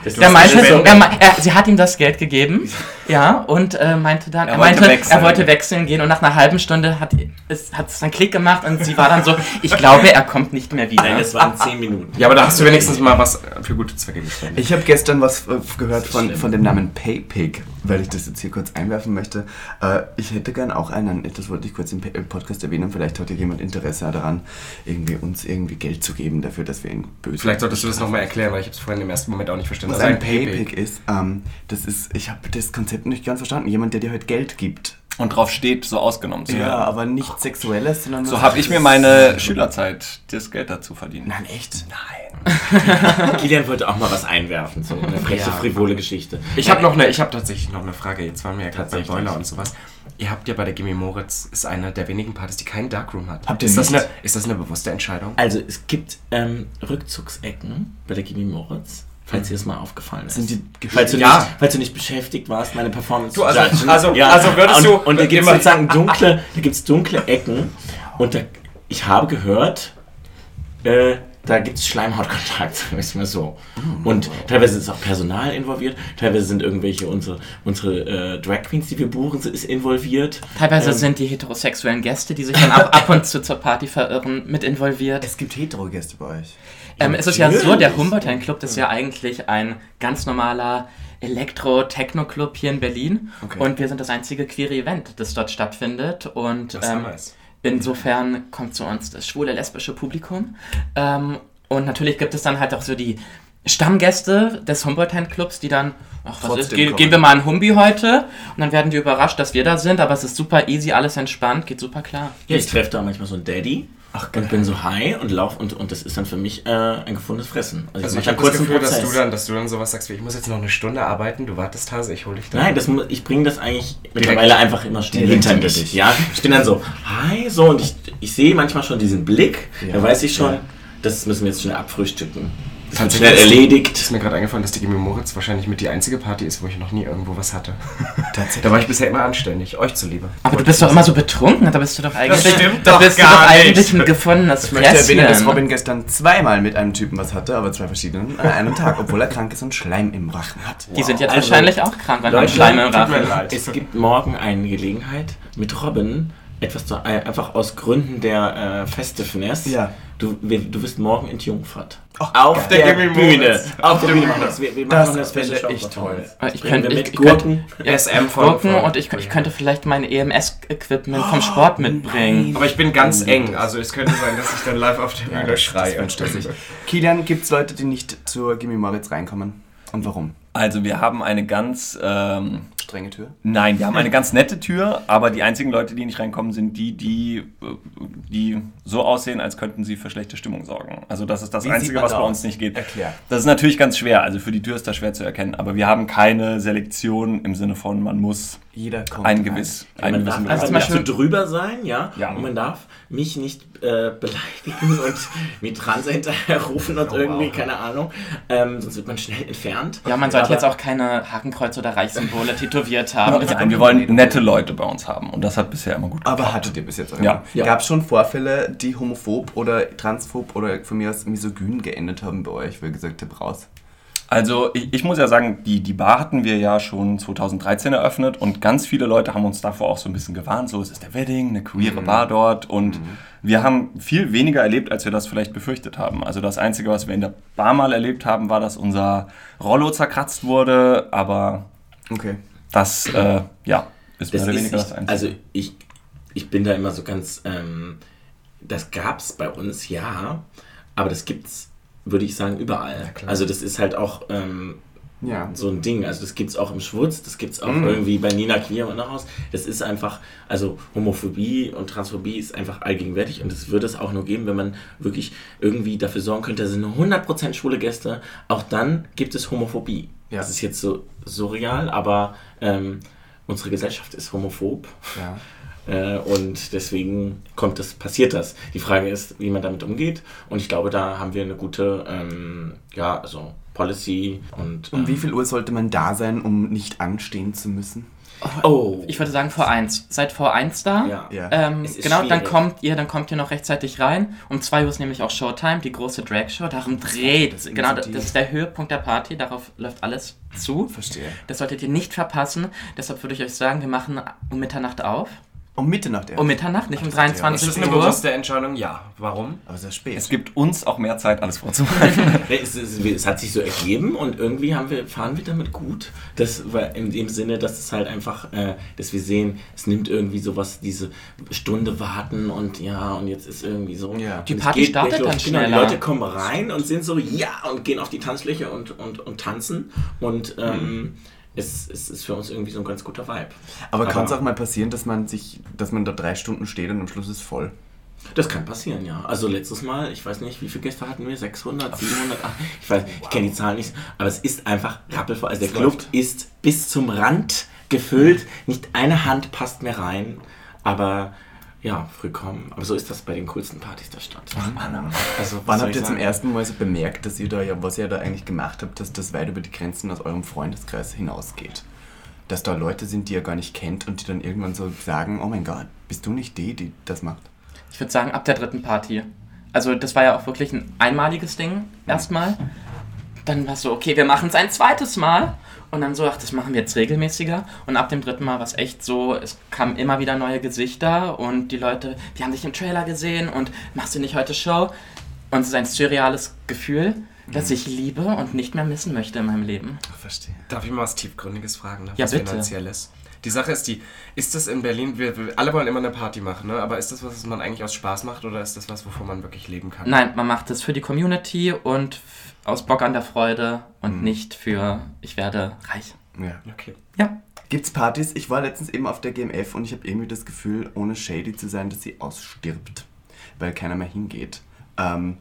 Das Er meinte, er, er, sie hat ihm das Geld gegeben, ja, und äh, meinte dann, er, Er wollte meinte, wechseln. er wollte wechseln gehen und nach einer halben Stunde hat es hat es dann Klick gemacht und sie war dann so, ich glaube, er kommt nicht mehr wieder. Nein, das waren 10 Minuten. Ja, aber da hast du wenigstens mal was für gute Zwecke gespendet. Ich habe gestern was äh, gehört von, von dem Namen PayPig, weil ich das jetzt hier kurz einwerfen möchte. Äh, ich hätte gern auch einen, das wollte ich kurz im, Podcast erwähnen, vielleicht hat ja jemand Interesse daran, irgendwie uns irgendwie Geld zu geben dafür, dass wir ihn böse Vielleicht solltest du das nochmal erklären, weil ich habe es vorhin im ersten Moment auch nicht verstanden. Was Also ein PayPig ist, ähm, das ist, ich habe das Konzept nicht ganz verstanden. Jemand, der dir halt Geld gibt. Und drauf steht, so ausgenommen zu Ja, werden. aber nicht sexuelles, sondern So habe ich mir meine Schülerzeit das Geld dazu verdient. Nein, echt? Nein. Kilian wollte auch mal was einwerfen, so eine freche, Ja. frivole Geschichte. Ich habe noch eine, ich habe tatsächlich noch eine Frage. Jetzt waren wir ja gerade bei. Boiler und sowas. Ihr habt ja bei der Gimme Moritz ist eine der wenigen Partys, die keinen Darkroom hat. Habt ihr ist das nicht? eine, ist das eine bewusste Entscheidung? Also es gibt ähm, Rückzugsecken bei der Gibi Moritz, falls dir das mal aufgefallen ist. Sind die falls, du Ja. nicht, falls du nicht beschäftigt warst, meine Performance Du, also- zu judgen. also- also würdest und, du Und da gibt es immer- sozusagen dunkle, da gibt's dunkle Ecken und da, ich habe gehört, äh, da gibt es Schleimhautkontakt, sagen wir es mal so. Und teilweise ist auch Personal involviert, teilweise sind irgendwelche unsere, unsere äh, Drag Queens, die wir buchen, ist involviert. Teilweise Ähm, sind die heterosexuellen Gäste, die sich dann ab, ab und zu zur Party verirren, mit involviert. Es gibt Hetero-Gäste bei euch. Ähm, es ist ja so, der Natürlich. Humboldt Club ist ja eigentlich ein ganz normaler Elektro-Techno-Club hier in Berlin. Okay. Und wir sind das einzige queere Event, das dort stattfindet. Und Das ist ja ähm, nice. Insofern kommt zu uns das schwule, lesbische Publikum. Ähm, und natürlich gibt es dann halt auch so die Stammgäste des Humboldt Clubs, die dann, ach, was Trotzdem ist, ge gehen wir mal in Humbi heute. Und dann werden die überrascht, dass wir da sind. Aber es ist super easy, alles entspannt, geht super klar. Ja, ich treffe da manchmal so einen Daddy und bin so high und lauf und, und das ist dann für mich äh, ein gefundenes Fressen. Also mach ich einen habe das Gefühl, dass Prozess. du, dann, dass du dann sowas sagst wie, ich muss jetzt noch eine Stunde arbeiten, du wartest Hase, ich hole dich da. Nein, das, ich bringe das eigentlich mittlerweile einfach immer schnell Direkt hinter mich. dich. Ja, ich bin dann so, hi, so und ich, ich sehe manchmal schon diesen Blick, Ja. da weiß ich schon, Ja. das müssen wir jetzt schnell abfrühstücken. Das schnell ist- erledigt. Ist mir gerade eingefallen, dass die Gimme Moritz wahrscheinlich mit die einzige Party ist, wo ich noch nie irgendwo was hatte. Tatsächlich. Da war ich bisher immer anständig, euch zuliebe. Aber du bist doch immer so betrunken, da bist du doch eigentlich, stimmt da doch bist du gar doch eigentlich nicht. ein gefundenes Ich möchte erwähnen, dass. Robin gestern zweimal mit einem Typen was hatte, aber zwei verschiedenen an einem Tag, obwohl er krank ist und Schleim im Rachen hat. Die sind jetzt Also, wahrscheinlich auch krank und haben Leute, Schleim im tut mir Rachen. leid. Es gibt morgen eine Gelegenheit mit Robin etwas zu, äh, einfach aus Gründen der äh, Festiveness. Ja. Du, wir, du wirst morgen entjungfert. Oh, auf der der, Gimme Bühne. Moritz. Auf der Bühne das. Wir, wir machen Das wäre Show. echt toll. Ich Bringen könnte ich, mit ich könnte Gurken. SM von, Gurken und ich, ich könnte vielleicht mein EMS-Equipment vom Sport mitbringen. Aber ich bin ganz eng, also es könnte sein, dass ich dann live auf der Bühne schreie. Das stressig. Kilian, gibt es Leute, die nicht zur Gimme Moritz reinkommen? Und warum? Also wir haben eine ganz ähm, strenge Tür? Nein, wir haben eine ganz nette Tür, aber die einzigen Leute, die nicht reinkommen, sind die, die, die so aussehen, als könnten sie für schlechte Stimmung sorgen. Also das ist das Wie Einzige, man was da bei aus? uns nicht geht. Erklär. Das ist natürlich ganz schwer. Also für die Tür ist das schwer zu erkennen. Aber wir haben keine Selektion im Sinne von, man muss Jeder kommt ein gewiss, man einen darf gewissen einfach zum nicht so Beispiel- drüber sein, ja? Ja. Und man darf mich nicht äh, beleidigen und mir Transe hinterherrufen und irgendwie, keine Ahnung. Ähm, sonst wird man schnell entfernt. Ja, man sollte Aber- jetzt auch keine Hakenkreuz oder Reichssymbole tätowiert haben. Nein, wir wollen nette Leute bei uns haben. Und das hat bisher immer gut Aber hattet ihr bis jetzt Ja. Ja. Gab es schon Vorfälle, die homophob oder transphob oder von mir aus misogyn geendet haben bei euch, wo ihr gesagt habt, raus? Also ich, ich muss ja sagen, die, die Bar hatten wir ja schon 2013 eröffnet und ganz viele Leute haben uns davor auch so ein bisschen gewarnt, so es ist der Wedding, eine queere Bar dort und wir haben viel weniger erlebt, als wir das vielleicht befürchtet haben. Also das Einzige, was wir in der Bar mal erlebt haben, war, dass unser Rollo zerkratzt wurde, aber Okay. Das, äh, ja, ist mehr Das oder ist weniger nicht, das Einzige. also ich, ich bin da immer so ganz, ähm, das gab es bei uns, ja, aber das gibt's, würde ich sagen, überall. also das ist halt auch ähm, Ja. so ein Ding. Also das gibt's auch im Schwutz, das gibt's auch irgendwie bei Nina Queer und Haus. Das ist einfach, also Homophobie und Transphobie ist einfach allgegenwärtig und es würde es auch nur geben, wenn man wirklich irgendwie dafür sorgen könnte, da sind nur 100% schwule Gäste. Auch dann gibt es Homophobie. Ja. Das ist jetzt so surreal, aber ähm, unsere Gesellschaft ist homophob. Ja. Äh, und deswegen kommt das, passiert das. Die Frage ist, wie man damit umgeht. Und ich glaube, da haben wir eine gute, ähm, ja, also Policy und. Um ähm, wie viel Uhr sollte man da sein, um nicht anstehen zu müssen? Oh, Ich würde sagen vor eins. Seid vor eins da. ja. Ja. Ähm, Es ist genau, dann schwierig. kommt ihr, dann kommt ihr noch rechtzeitig rein. Um 2 Uhr ist nämlich auch Showtime, die große Drag-Show. Darum dreht. das genau, das ist der Höhepunkt der Party. Darauf läuft alles zu. Verstehe. Das solltet ihr nicht verpassen. Deshalb würde ich euch sagen, wir machen um Mitternacht auf. Um Mitternacht erst. Um Mitternacht, nicht um Ach, das ist Ist 23 eine Uhr. bewusste Entscheidung? Ja. Warum? Aber sehr spät. es gibt uns auch mehr Zeit, alles vorzubereiten. Es, es, es hat sich so ergeben und irgendwie haben wir, fahren wir damit gut. Das war in dem Sinne, dass es halt einfach, äh, dass wir sehen, es nimmt irgendwie sowas, diese Stunde warten und ja, und jetzt ist irgendwie so. Ja. Die es Party geht startet gleich los. dann Genau, die schneller. Leute kommen rein und sind so, ja, und gehen auf die Tanzfläche und, und, und tanzen. Und ähm, es, es ist für uns irgendwie so ein ganz guter Vibe. Aber kann es auch mal passieren, dass man sich, dass man da drei Stunden steht und am Schluss ist voll? Das kann passieren, ja. Also letztes Mal, ich weiß nicht, wie viele Gäste hatten wir? 600, 700? Ach, ich weiß, ich kenne die Zahlen nicht. Aber es ist einfach rappelvoll. Also der Es Club läuft. ist bis zum Rand gefüllt. Nicht eine Hand passt mehr rein. Aber ja, früh kommen. Aber so ist das bei den coolsten Partys der Stadt. Also, was Wann soll habt ihr zum ersten Mal so bemerkt, dass ihr da ja, was ihr da eigentlich gemacht habt, dass das weit über die Grenzen aus eurem Freundeskreis hinausgeht? Dass da Leute sind, die ihr gar nicht kennt und die dann irgendwann so sagen, oh mein Gott, bist du nicht die, die das macht? Ich würde sagen, ab der dritten Party. Also das war ja auch wirklich ein einmaliges Ding erstmal. Dann war es so, okay, wir machen es ein zweites Mal. Und dann so, ach, das machen wir jetzt regelmäßiger. Und ab dem dritten Mal war es echt so, es kamen immer wieder neue Gesichter und die Leute, die haben dich im Trailer gesehen und machst du nicht heute Show? Und es ist ein surreales Gefühl, das ich liebe und nicht mehr missen möchte in meinem Leben. Verstehe. Darf ich mal was Tiefgründiges fragen? Ne? Ja, was bitte. Finanzielles. Die Sache ist die, ist das in Berlin, wir, wir alle wollen immer eine Party machen, ne? aber ist das was, was man eigentlich aus Spaß macht oder ist das was, wovon man wirklich leben kann? Nein, man macht es für die Community und aus Bock an der Freude und nicht für, ich werde reich. Ja. Okay. Ja. Gibt's Partys? Ich war letztens eben auf der GMF und ich habe irgendwie das Gefühl, ohne shady zu sein, dass sie ausstirbt, weil keiner mehr hingeht. Ähm,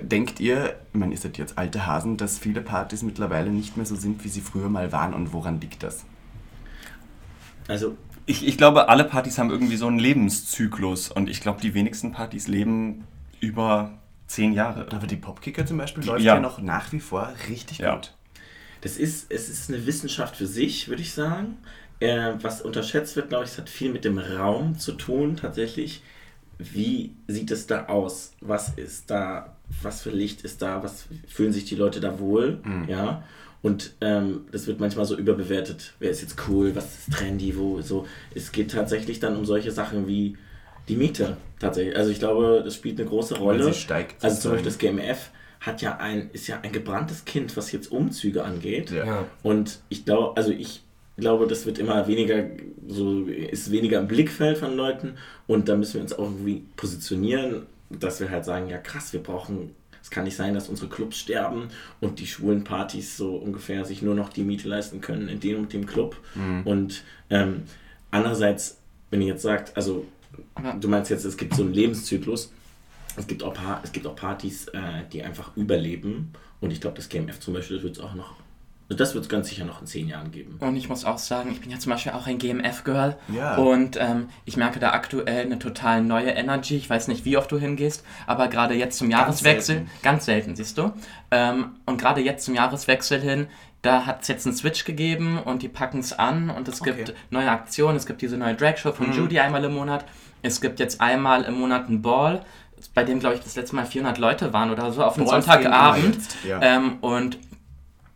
denkt ihr, ich meine, ihr seid jetzt alte Hasen, dass viele Partys mittlerweile nicht mehr so sind, wie sie früher mal waren und woran liegt das? Also, Ich, ich glaube, alle Partys haben irgendwie so einen Lebenszyklus und ich glaube, die wenigsten Partys leben über zehn Jahre. Aber die Popkicker zum Beispiel Die- läuft ja. ja. noch nach wie vor richtig Ja. gut. das ist, es ist eine Wissenschaft für sich, würde ich sagen. Äh, was unterschätzt wird, glaube ich, es hat viel mit dem Raum zu tun, tatsächlich. Wie sieht es da aus? Was ist da? Was für Licht ist da? Was fühlen sich die Leute da wohl? Ja. Und ähm, das wird manchmal so überbewertet. Wer ist jetzt cool? Was ist trendy? Wo so? Es geht tatsächlich dann um solche Sachen wie die Miete. Tatsächlich. Also ich glaube, das spielt eine große Rolle. sie steigt Also zum Beispiel das GMF hat ja ein, ist ja ein gebranntes Kind, was jetzt Umzüge angeht. Ja. Und ich glaube, also ich glaube, das wird immer weniger, so ist weniger im Blickfeld von Leuten und da müssen wir uns auch irgendwie positionieren, dass wir halt sagen, ja krass, wir brauchen es kann nicht sein, dass unsere Clubs sterben und die schwulen Partys so ungefähr sich nur noch die Miete leisten können in dem und dem Club. Und ähm, andererseits, wenn ihr jetzt sagt, also du meinst jetzt, es gibt so einen Lebenszyklus, es gibt auch, Pa- es gibt auch Partys, äh, die einfach überleben und ich glaube, das GMF zum Beispiel, das wird es auch noch, also das wird es ganz sicher noch in zehn Jahren geben. Und ich muss auch sagen, ich bin ja zum Beispiel auch ein GMF-Girl. Ja. Und ähm, ich merke da aktuell eine total neue Energy. Ich weiß nicht, wie oft du hingehst, aber gerade jetzt zum Jahreswechsel, selten. ganz selten, siehst du. Ähm, und gerade jetzt zum Jahreswechsel hin, da hat es jetzt einen Switch gegeben und die packen es an und es gibt Okay. neue Aktionen. Es gibt diese neue Drag-Show von Judy einmal im Monat. Es gibt jetzt einmal im Monat einen Ball, bei dem, glaube ich, das letzte Mal 400 Leute waren oder so, auf Ball Sonntagabend. ja. Ähm, und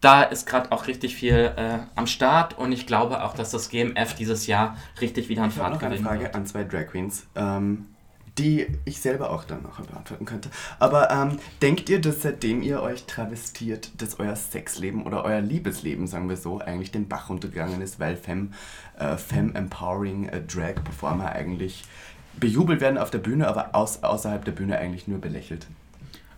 da ist gerade auch richtig viel äh, am Start und ich glaube auch, dass das GMF dieses Jahr richtig wieder an Ich habe Fahrt noch eine Frage wird. an zwei Drag Queens, ähm, die ich selber auch dann noch beantworten könnte. Aber ähm, denkt ihr, dass seitdem ihr euch travestiert, dass euer Sexleben oder euer Liebesleben, sagen wir so, eigentlich den Bach runtergegangen ist, weil Femme, äh, Femme Empowering äh, Drag Performer eigentlich bejubelt werden auf der Bühne, aber aus, außerhalb der Bühne eigentlich nur belächelt?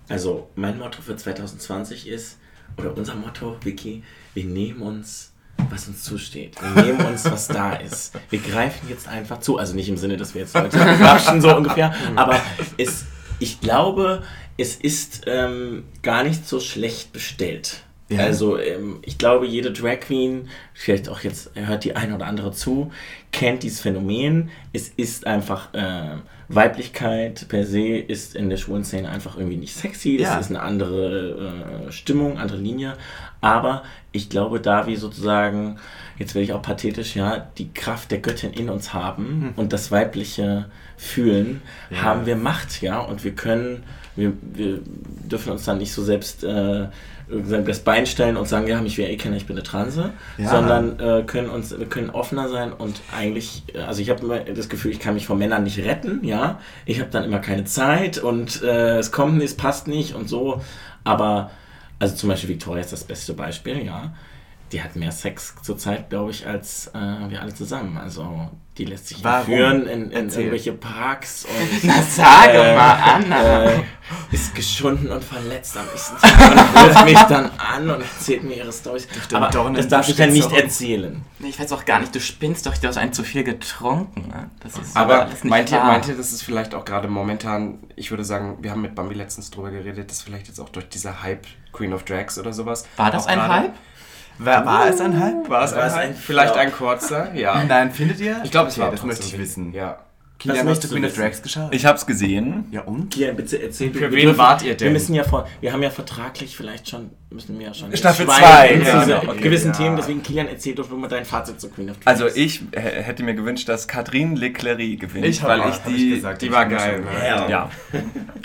Also mein Motto für 2020 ist, oder unser Motto, Vicky, wir nehmen uns, was uns zusteht. Wir nehmen uns, was da ist. Wir greifen jetzt einfach zu. Also nicht im Sinne, dass wir jetzt Leute quatschen, so ungefähr. Aber es, ich glaube, es ist ähm, gar nicht so schlecht bestellt. Ja. Also ähm, ich glaube, jede Drag Queen, vielleicht auch jetzt hört die eine oder andere zu, kennt dieses Phänomen. Es ist einfach äh, Weiblichkeit per se ist in der schwulen Szene einfach irgendwie nicht sexy. Ja. Es ist eine andere äh, Stimmung, andere Linie. Aber ich glaube, da wir sozusagen, jetzt werde ich auch pathetisch, ja, die Kraft der Göttin in uns haben und das Weibliche fühlen, haben wir Macht, ja, und wir können, wir, wir dürfen uns dann nicht so selbst äh, das Bein stellen und sagen, ja, mich eh kennen, ich bin eine Transe, Ja. sondern äh, können uns, wir können offener sein und eigentlich, äh, also ich habe immer das Gefühl, ich kann mich von Männern nicht retten, ja, ich habe dann immer keine Zeit und äh, es kommt nicht, es passt nicht und so, aber also zum Beispiel Victoria ist das beste Beispiel, ja. Die hat mehr Sex zurzeit, glaube ich, als äh, wir alle zusammen. Also die lässt sich Warum? führen in, in irgendwelche Parks und Na sage Äh, mal, Anna. äh, ist geschunden und verletzt am nächsten Tag und wirft mich dann an und erzählt mir ihre Storys. Aber Dornen das darf ich steht's nicht erzählen. Nee, ich weiß auch gar nicht, du spinnst doch, du hast einen zu viel getrunken. Ne? Das ist Aber meint ihr, meint ihr, das ist vielleicht auch gerade momentan, ich würde sagen, wir haben mit Bambi letztens drüber geredet, dass vielleicht jetzt auch durch dieser Hype Queen of Drags oder sowas. War das auch ein gerade- Hype? War, war es ein Hype? War es War ein Hype? ein Vielleicht ein kurzer, ja. Nein, findet ihr? Ich glaube, es Okay, war Das möchte ich wissen. Ja. Kilian, Das hast du Queen of. Drags geschaut? Ich habe es gesehen. Ja und? Hier, bitte erzähl Für wir wen wart ihr denn? Wir müssen ja vor, wir haben ja vertraglich vielleicht schon, müssen wir ja schon. Staffel schweigen zwei, in ja. diese Okay, gewissen ja. Themen, deswegen Kilian, erzähl doch mal dein Fazit zu Queen of Drags. Also ich hätte mir gewünscht, dass Catherine Leclerc gewinnt, Ich weil auch- ich hab ich die, gesagt, die ich war geil? Ja. ja,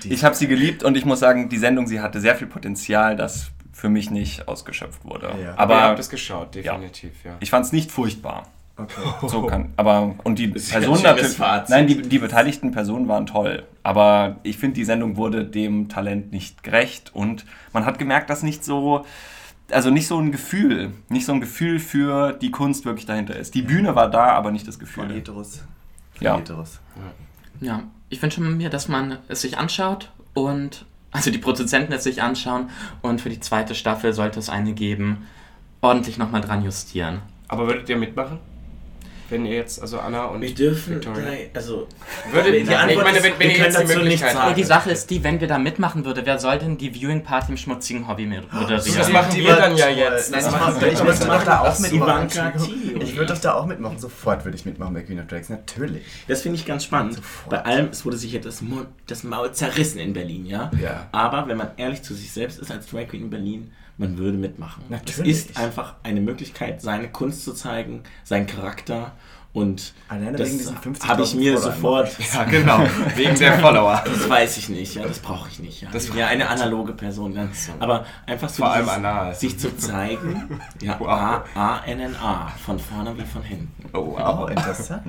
ich habe sie geliebt und ich muss sagen, die Sendung, sie hatte sehr viel Potenzial, das für mich nicht ausgeschöpft wurde. Ja. Aber ihr habt es geschaut, definitiv, ja. ich fand es nicht furchtbar. Okay. So kann, aber und die ja Personen natürlich, nein, die, die beteiligten Personen waren toll, aber ich finde die Sendung wurde dem Talent nicht gerecht und man hat gemerkt, dass nicht so also nicht so ein Gefühl, nicht so ein Gefühl für die Kunst wirklich dahinter ist. Die Bühne war da, aber nicht das Von Gefühl. Heteros. Von Ja. Heteros. Ja, ich wünsche mir, dass man es sich anschaut und also die Produzenten es sich anschauen und für die zweite Staffel sollte es eine geben, ordentlich nochmal dran justieren. Aber würdet ihr mitmachen? Wenn ihr jetzt, also Anna und wir dürfen, Victoria. drei, also Würdet, Die ich meine, Antwort wenn, wenn wir ihr können jetzt die Möglichkeit habt. die Sache ist die, wenn wir da mitmachen würde, wer soll denn die Viewing Party im schmutzigen Hobby mit moderieren? So, das machen wir dann ja jetzt. Das Das machen wir. Ich möchte doch da auch mitmachen. Ich würde doch da auch mitmachen. Sofort würde ich mitmachen bei Queen of Drags. Natürlich. Das finde ich ganz spannend. Bei allem, es wurde sich ja das, Mund, das Maul zerrissen in Berlin, ja? Ja. Aber wenn man ehrlich zu sich selbst ist als Drag Queen in Berlin, man würde mitmachen. Natürlich. Es ist einfach eine Möglichkeit, seine Kunst zu zeigen, seinen Charakter und Alleine das wegen diesen 50.000 habe ich mir sofort, Ja, genau. Wegen der Follower. das weiß ich nicht, ja, das brauche ich nicht. Ja. Das ja eine analoge Person. Ja. Aber einfach so Vor allem dieses- anal. sich zu zeigen, ja, A- A-N-N-A, von vorne wie von hinten. Oh, wow, interessant.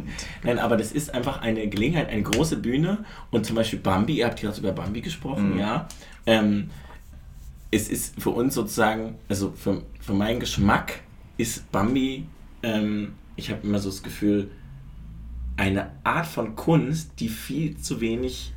Nein, aber das ist einfach eine Gelegenheit, eine große Bühne und zum Beispiel Bambi, ihr habt gerade über Bambi gesprochen, ja. Ähm, es ist für uns sozusagen, also für, für meinen Geschmack ist Bambi, ähm, ich habe immer so das Gefühl, eine Art von Kunst, die viel zu wenig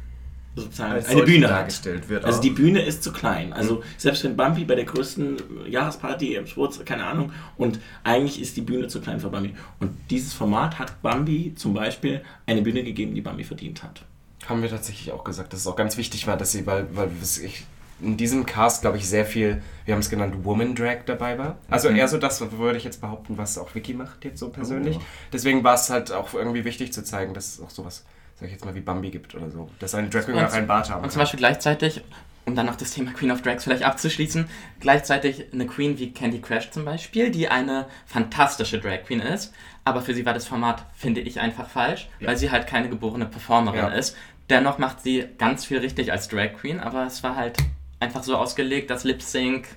sozusagen Als eine Bühne hat. dargestellt wird Also auch. die Bühne ist zu klein. Also selbst wenn Bambi bei der größten Jahresparty im Schwurz, keine Ahnung, und eigentlich ist die Bühne zu klein für Bambi. Und dieses Format hat Bambi zum Beispiel eine Bühne gegeben, die Bambi verdient hat. Haben wir tatsächlich auch gesagt, dass es auch ganz wichtig war, dass sie, weil, weil ich, in diesem Cast, glaube ich, sehr viel, wir haben es genannt, Woman Drag dabei war. Also eher so das, würde ich jetzt behaupten, was auch Vicky macht jetzt so persönlich. Oh. Deswegen war es halt auch irgendwie wichtig zu zeigen, dass es auch sowas, sag ich jetzt mal, wie Bambi gibt oder so. Dass eine Drag Queen auch einen Bart haben Und zum. Beispiel gleichzeitig, um dann noch das Thema Queen of Drags vielleicht abzuschließen, gleichzeitig eine Queen wie Candy Crash zum Beispiel, die eine fantastische Drag Queen ist, aber für sie war das Format, finde ich, einfach falsch, weil sie halt keine geborene Performerin Ja. ist. Dennoch macht sie ganz viel richtig als Drag Queen, aber es war halt einfach so ausgelegt, dass Lip Sync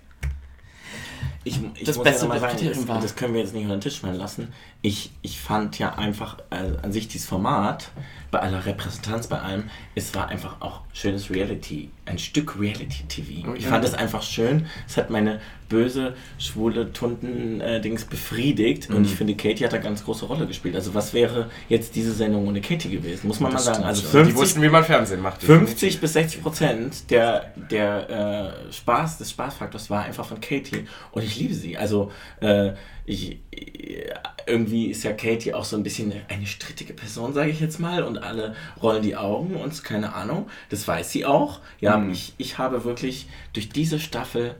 Ich, ich Das muss beste ja sagen, das, das können wir jetzt nicht unter den Tisch fallen lassen. Ich, ich fand ja einfach äh, an sich dieses Format, bei aller Repräsentanz, bei allem, es war einfach auch schönes Reality, ein Stück Reality-TV. Ich fand es einfach schön. Es hat meine böse, schwule Tunden-Dings befriedigt und ich finde, Katie hat da ganz große Rolle gespielt. Also was wäre jetzt diese Sendung ohne Katie gewesen? Muss man mal sagen. Also die 50 wussten, wie man Fernsehen macht. 50 bis 60 Prozent der, der äh, Spaß, des Spaßfaktors war einfach von Katie. Und ich liebe sie. Also, äh, ich, äh, irgendwie ist ja Katie auch so ein bisschen eine strittige Person, sage ich jetzt mal. Und alle rollen die Augen und keine Ahnung. Das weiß sie auch. Ja, ich, ich habe wirklich durch diese Staffel,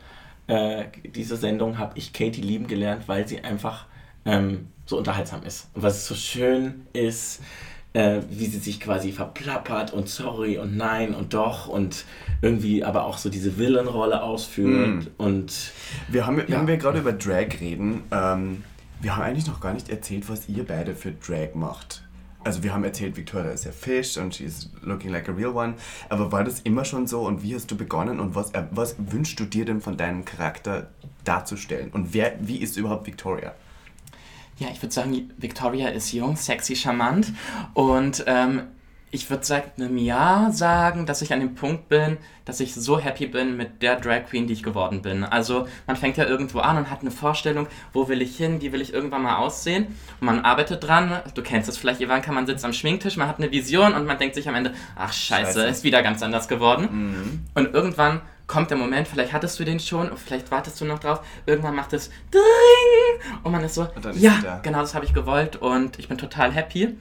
äh, diese Sendung, habe ich Katie lieben gelernt, weil sie einfach ähm, so unterhaltsam ist. Und was so schön ist, äh, wie sie sich quasi verplappert und sorry und nein und doch und irgendwie aber auch so diese Villenrolle ausführt und Wir haben, Ja. wenn wir gerade über Drag reden, ähm, wir haben eigentlich noch gar nicht erzählt, was ihr beide für Drag macht. Also wir haben erzählt, Victoria ist ja Fish und she's looking like a real one. Aber war das immer schon so und wie hast du begonnen und was, äh, was wünschst du dir denn von deinem Charakter darzustellen? Und wer, wie ist überhaupt Victoria? Ja, ich würde sagen, Victoria ist jung, sexy, charmant und ähm, ich würde seit einem Jahr sagen, dass ich an dem Punkt bin, dass ich so happy bin mit der Drag Queen, die ich geworden bin. Also man fängt ja irgendwo an und hat eine Vorstellung, wo will ich hin, wie will ich irgendwann mal aussehen und man arbeitet dran. Du kennst es vielleicht, Ivanka, man sitzt am Schminktisch, man hat eine Vision und man denkt sich am Ende, ach scheiße, Scheiße. ist wieder ganz anders geworden. Und irgendwann kommt der Moment, vielleicht hattest du den schon vielleicht wartest du noch drauf, irgendwann macht es Dring und man ist so, ja, genau das habe ich gewollt und ich bin total happy.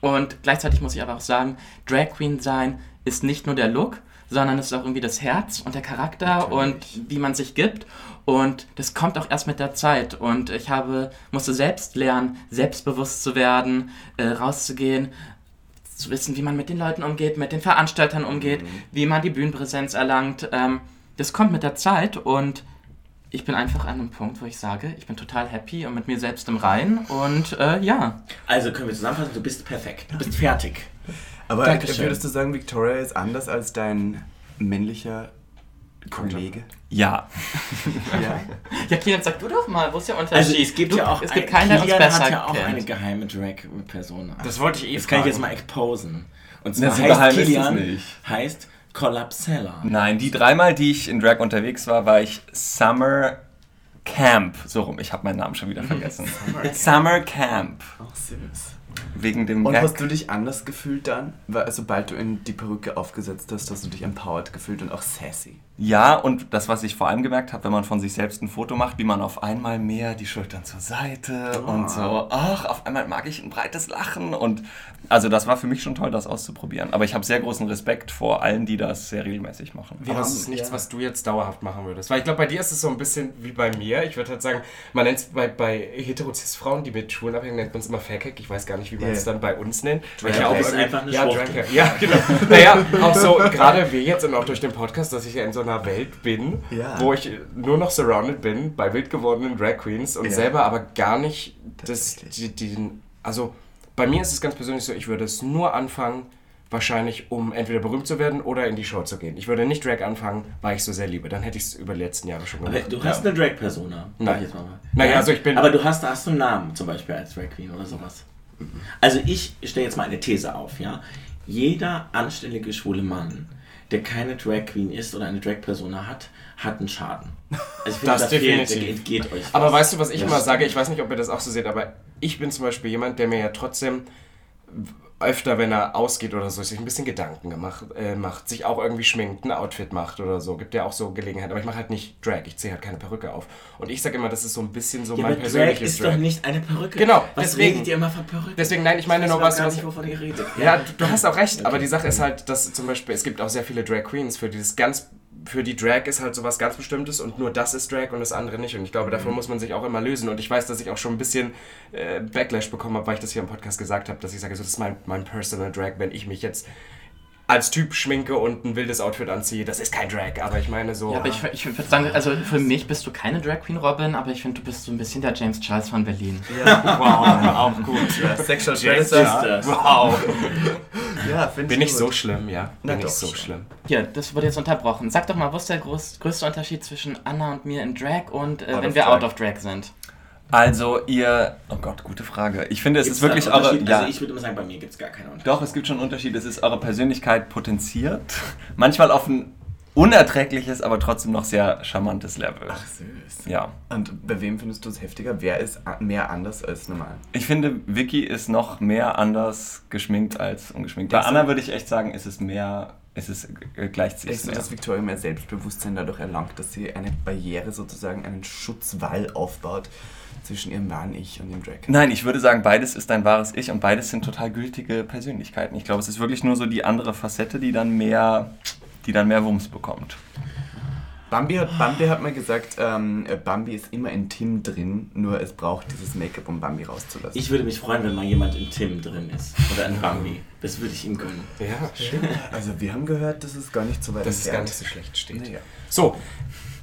Und gleichzeitig muss ich aber auch sagen, Drag Queen sein ist nicht nur der Look, sondern es ist auch irgendwie das Herz und der Charakter und wie man sich gibt. Und das kommt auch erst mit der Zeit. Und ich habe, musste selbst lernen, selbstbewusst zu werden, äh, rauszugehen, zu wissen, wie man mit den Leuten umgeht, mit den Veranstaltern umgeht, wie man die Bühnenpräsenz erlangt. Ähm, das kommt mit der Zeit und ich bin einfach an einem Punkt, wo ich sage, ich bin total happy und mit mir selbst im Reinen und äh, ja. also können wir zusammenfassen, du bist perfekt, du bist fertig. Aber Dankeschön. würdest du sagen, Victoria ist anders als dein männlicher Kollege? Ja, Ja. Ja, Kilian, sag du doch mal, wo ist der Unterschied? Also es gibt du, ja auch es gibt ein- keinen, der uns Kilian besser hat ja auch kennt. eine geheime Drag-Person. Das wollte ich eh Das kann ich fragen. jetzt mal exposen. Und zwar so heißt Kilian nicht. heißt Collapsella. nein, die dreimal, die ich in Drag unterwegs war, war ich Summer Camp. So rum, ich habe meinen Namen schon wieder vergessen. Summer Camp. Ach, süß. Wegen dem Und Gag. hast du dich anders gefühlt dann? Weil, sobald du in die Perücke aufgesetzt hast, hast du dich empowered gefühlt und auch sassy. Ja, und das, was ich vor allem gemerkt habe, wenn man von sich selbst ein Foto macht, wie man auf einmal mehr die Schultern zur Seite und so, ach, auf einmal mag ich ein breites Lachen. Und also das war für mich schon toll, das auszuprobieren. Aber ich habe sehr großen Respekt vor allen, die das sehr regelmäßig machen. Aber es ist nichts, was du jetzt dauerhaft machen würdest. Weil ich glaube, bei dir ist es so ein bisschen wie bei mir. Ich würde halt sagen, man nennt es bei, bei Hetero-Cis-Frauen, die mit Schulen abhängen, nennt man es immer Fakehack. Ich weiß gar nicht, wie man es dann bei uns nennt. Weil ich auch ist einfach eine ja, Schwuchtel. Ja, genau. naja, auch so, gerade wir jetzt und auch durch den Podcast, dass ich ja in so einer Welt bin, Ja. wo ich nur noch surrounded bin bei wild gewordenen Drag Queens und Ja. selber aber gar nicht das, die, den, also bei mir ist es ganz persönlich so, ich würde es nur anfangen, wahrscheinlich, um entweder berühmt zu werden oder in die Show zu gehen. Ich würde nicht Drag anfangen, weil ich so sehr liebe. Dann hätte ich es über die letzten Jahre schon Aber gemacht. du hast eine Drag-Persona. sag Nein. ich jetzt mal. Naja, also ich bin- Aber du hast, hast du einen Namen zum Beispiel als Drag Queen oder sowas. Also ich stelle jetzt mal eine These auf, ja. Jeder anständige schwule Mann, der keine Drag Queen ist oder eine Drag-Persona hat, hat einen Schaden. Also ich finde, Das da fehlt, definitiv. da entgeht euch. Aber was. weißt du, was ich Ja, immer stimmt. sage? Ich weiß nicht, ob ihr das auch so seht, aber ich bin zum Beispiel jemand, der mir ja trotzdem öfter, wenn er ausgeht oder so, sich ein bisschen Gedanken gemacht, äh, macht, sich auch irgendwie schminkt, ein Outfit macht oder so. Gibt ja auch so Gelegenheit. Aber ich mache halt nicht Drag, ich ziehe halt keine Perücke auf. Und ich sage immer, das ist so ein bisschen so Ja, mein aber Drag persönliches ist doch nicht eine Perücke. Genau, Was deswegen. redet ihr immer von Perücke? Deswegen, nein, ich meine Ich nur weiß was, gar was nicht, wovon ihr redet. ja, du, du hast auch recht, aber die Sache ist halt, dass zum Beispiel, es gibt auch sehr viele Drag Queens, für dieses ganz, für die Drag ist halt sowas ganz Bestimmtes und nur das ist Drag und das andere nicht. Und ich glaube, davon muss man sich auch immer lösen. Und ich weiß, dass ich auch schon ein bisschen äh, Backlash bekommen habe, weil ich das hier im Podcast gesagt habe, dass ich sage, so, das ist mein, mein Personal Drag, wenn ich mich jetzt als Typ schminke und ein wildes Outfit anziehe. Das ist kein Drag, aber ich meine so. Ja, aber ich, ich würde sagen, also für mich bist du keine Drag Queen Robin, aber ich finde, du bist so ein bisschen der James Charles von Berlin. Wow, auch gut. Ja, Sexual James Predator. ist das. wow. Ja, finde Bin ich gut. so schlimm, ja? Na Bin ich doch so schon. schlimm. Hier, das wurde jetzt unterbrochen. Sag doch mal, wo ist der groß, größte Unterschied zwischen Anna und mir in Drag und äh, wenn wir Drag. out of Drag sind? Also ihr, oh Gott, gute Frage. Ich finde, es Gibt's ist wirklich eure, ja, Also ich würde immer sagen, bei mir gibt es gar keinen Unterschied. doch, es gibt schon einen Unterschied. Es ist eure Persönlichkeit potenziert. Manchmal auf ein unerträgliches, aber trotzdem noch sehr charmantes Level. Ach, süß. Ja. Und bei wem findest du es heftiger? Wer ist mehr anders als normal? Ich finde, Vicky ist noch mehr anders geschminkt als ungeschminkt. Bei du- Anna würde ich echt sagen, ist es mehr, es äh, gleicht sich Denkst du, dass Victoria mehr Selbstbewusstsein dadurch erlangt, dass sie eine Barriere sozusagen, einen Schutzwall aufbaut zwischen ihrem wahren Ich und ihrem Drag? Nein, ich würde sagen, beides ist dein wahres Ich und beides sind total gültige Persönlichkeiten. Ich glaube, es ist wirklich nur so die andere Facette, die dann mehr, die dann mehr Wumms bekommt. Bambi hat, Bambi hat mal gesagt, ähm, äh, Bambi ist immer in Tim drin, nur es braucht dieses Make-up, um Bambi rauszulassen. Ich würde mich freuen, wenn mal jemand in Tim drin ist. Oder in Bambi. Das würde ich ihm gönnen. Ja, schön. also wir haben gehört, das ist gar nicht so weit Dass es gar nicht so schlecht steht. Naja. So,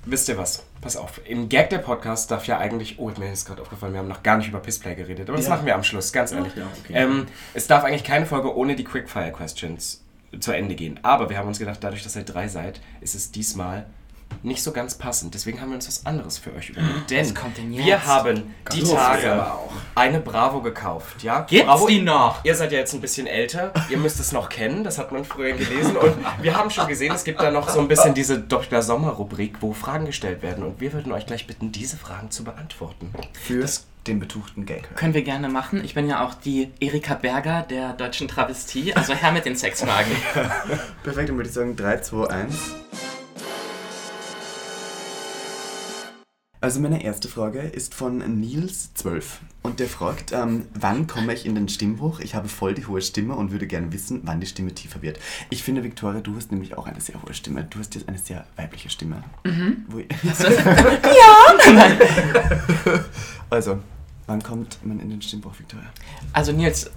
wisst ihr was? Pass auf. Im Gag der Podcast darf ja eigentlich. Oh, mir ist gerade aufgefallen, wir haben noch gar nicht über Pissplay geredet. Aber das Ja. machen wir am Schluss, ganz ehrlich. ja, okay. ähm, es darf eigentlich keine Folge ohne die Quickfire-Questions zu Ende gehen. Aber wir haben uns gedacht, dadurch, dass ihr drei seid, ist es diesmal nicht so ganz passend. Deswegen haben wir uns was anderes für euch überlegt. Denn denn wir haben die So, Tage eine Bravo gekauft. Ja? Gibt's Bravo, die noch? Ihr seid ja jetzt ein bisschen älter, ihr müsst es noch kennen, das hat man früher gelesen. Und wir haben schon gesehen, es gibt da noch so ein bisschen diese Dr. Sommer-Rubrik, wo Fragen gestellt werden. Und wir würden euch gleich bitten, diese Fragen zu beantworten. Für den betuchten Gag. Können wir gerne machen. Ich bin ja auch die Erika Berger der deutschen Travestie, also Herr mit den Sexfragen. Perfekt, dann würde ich sagen 3, 2, 1. Also meine erste Frage ist von Nils12 und der fragt, ähm, wann komme ich in den Stimmbruch? Ich habe voll die hohe Stimme und würde gerne wissen, wann die Stimme tiefer wird. Ich finde, Victoria, du hast nämlich auch eine sehr hohe Stimme. Du hast jetzt eine sehr weibliche Stimme. Mhm. ja! also, wann kommt man in den Stimmbruch, Victoria? Also Nils,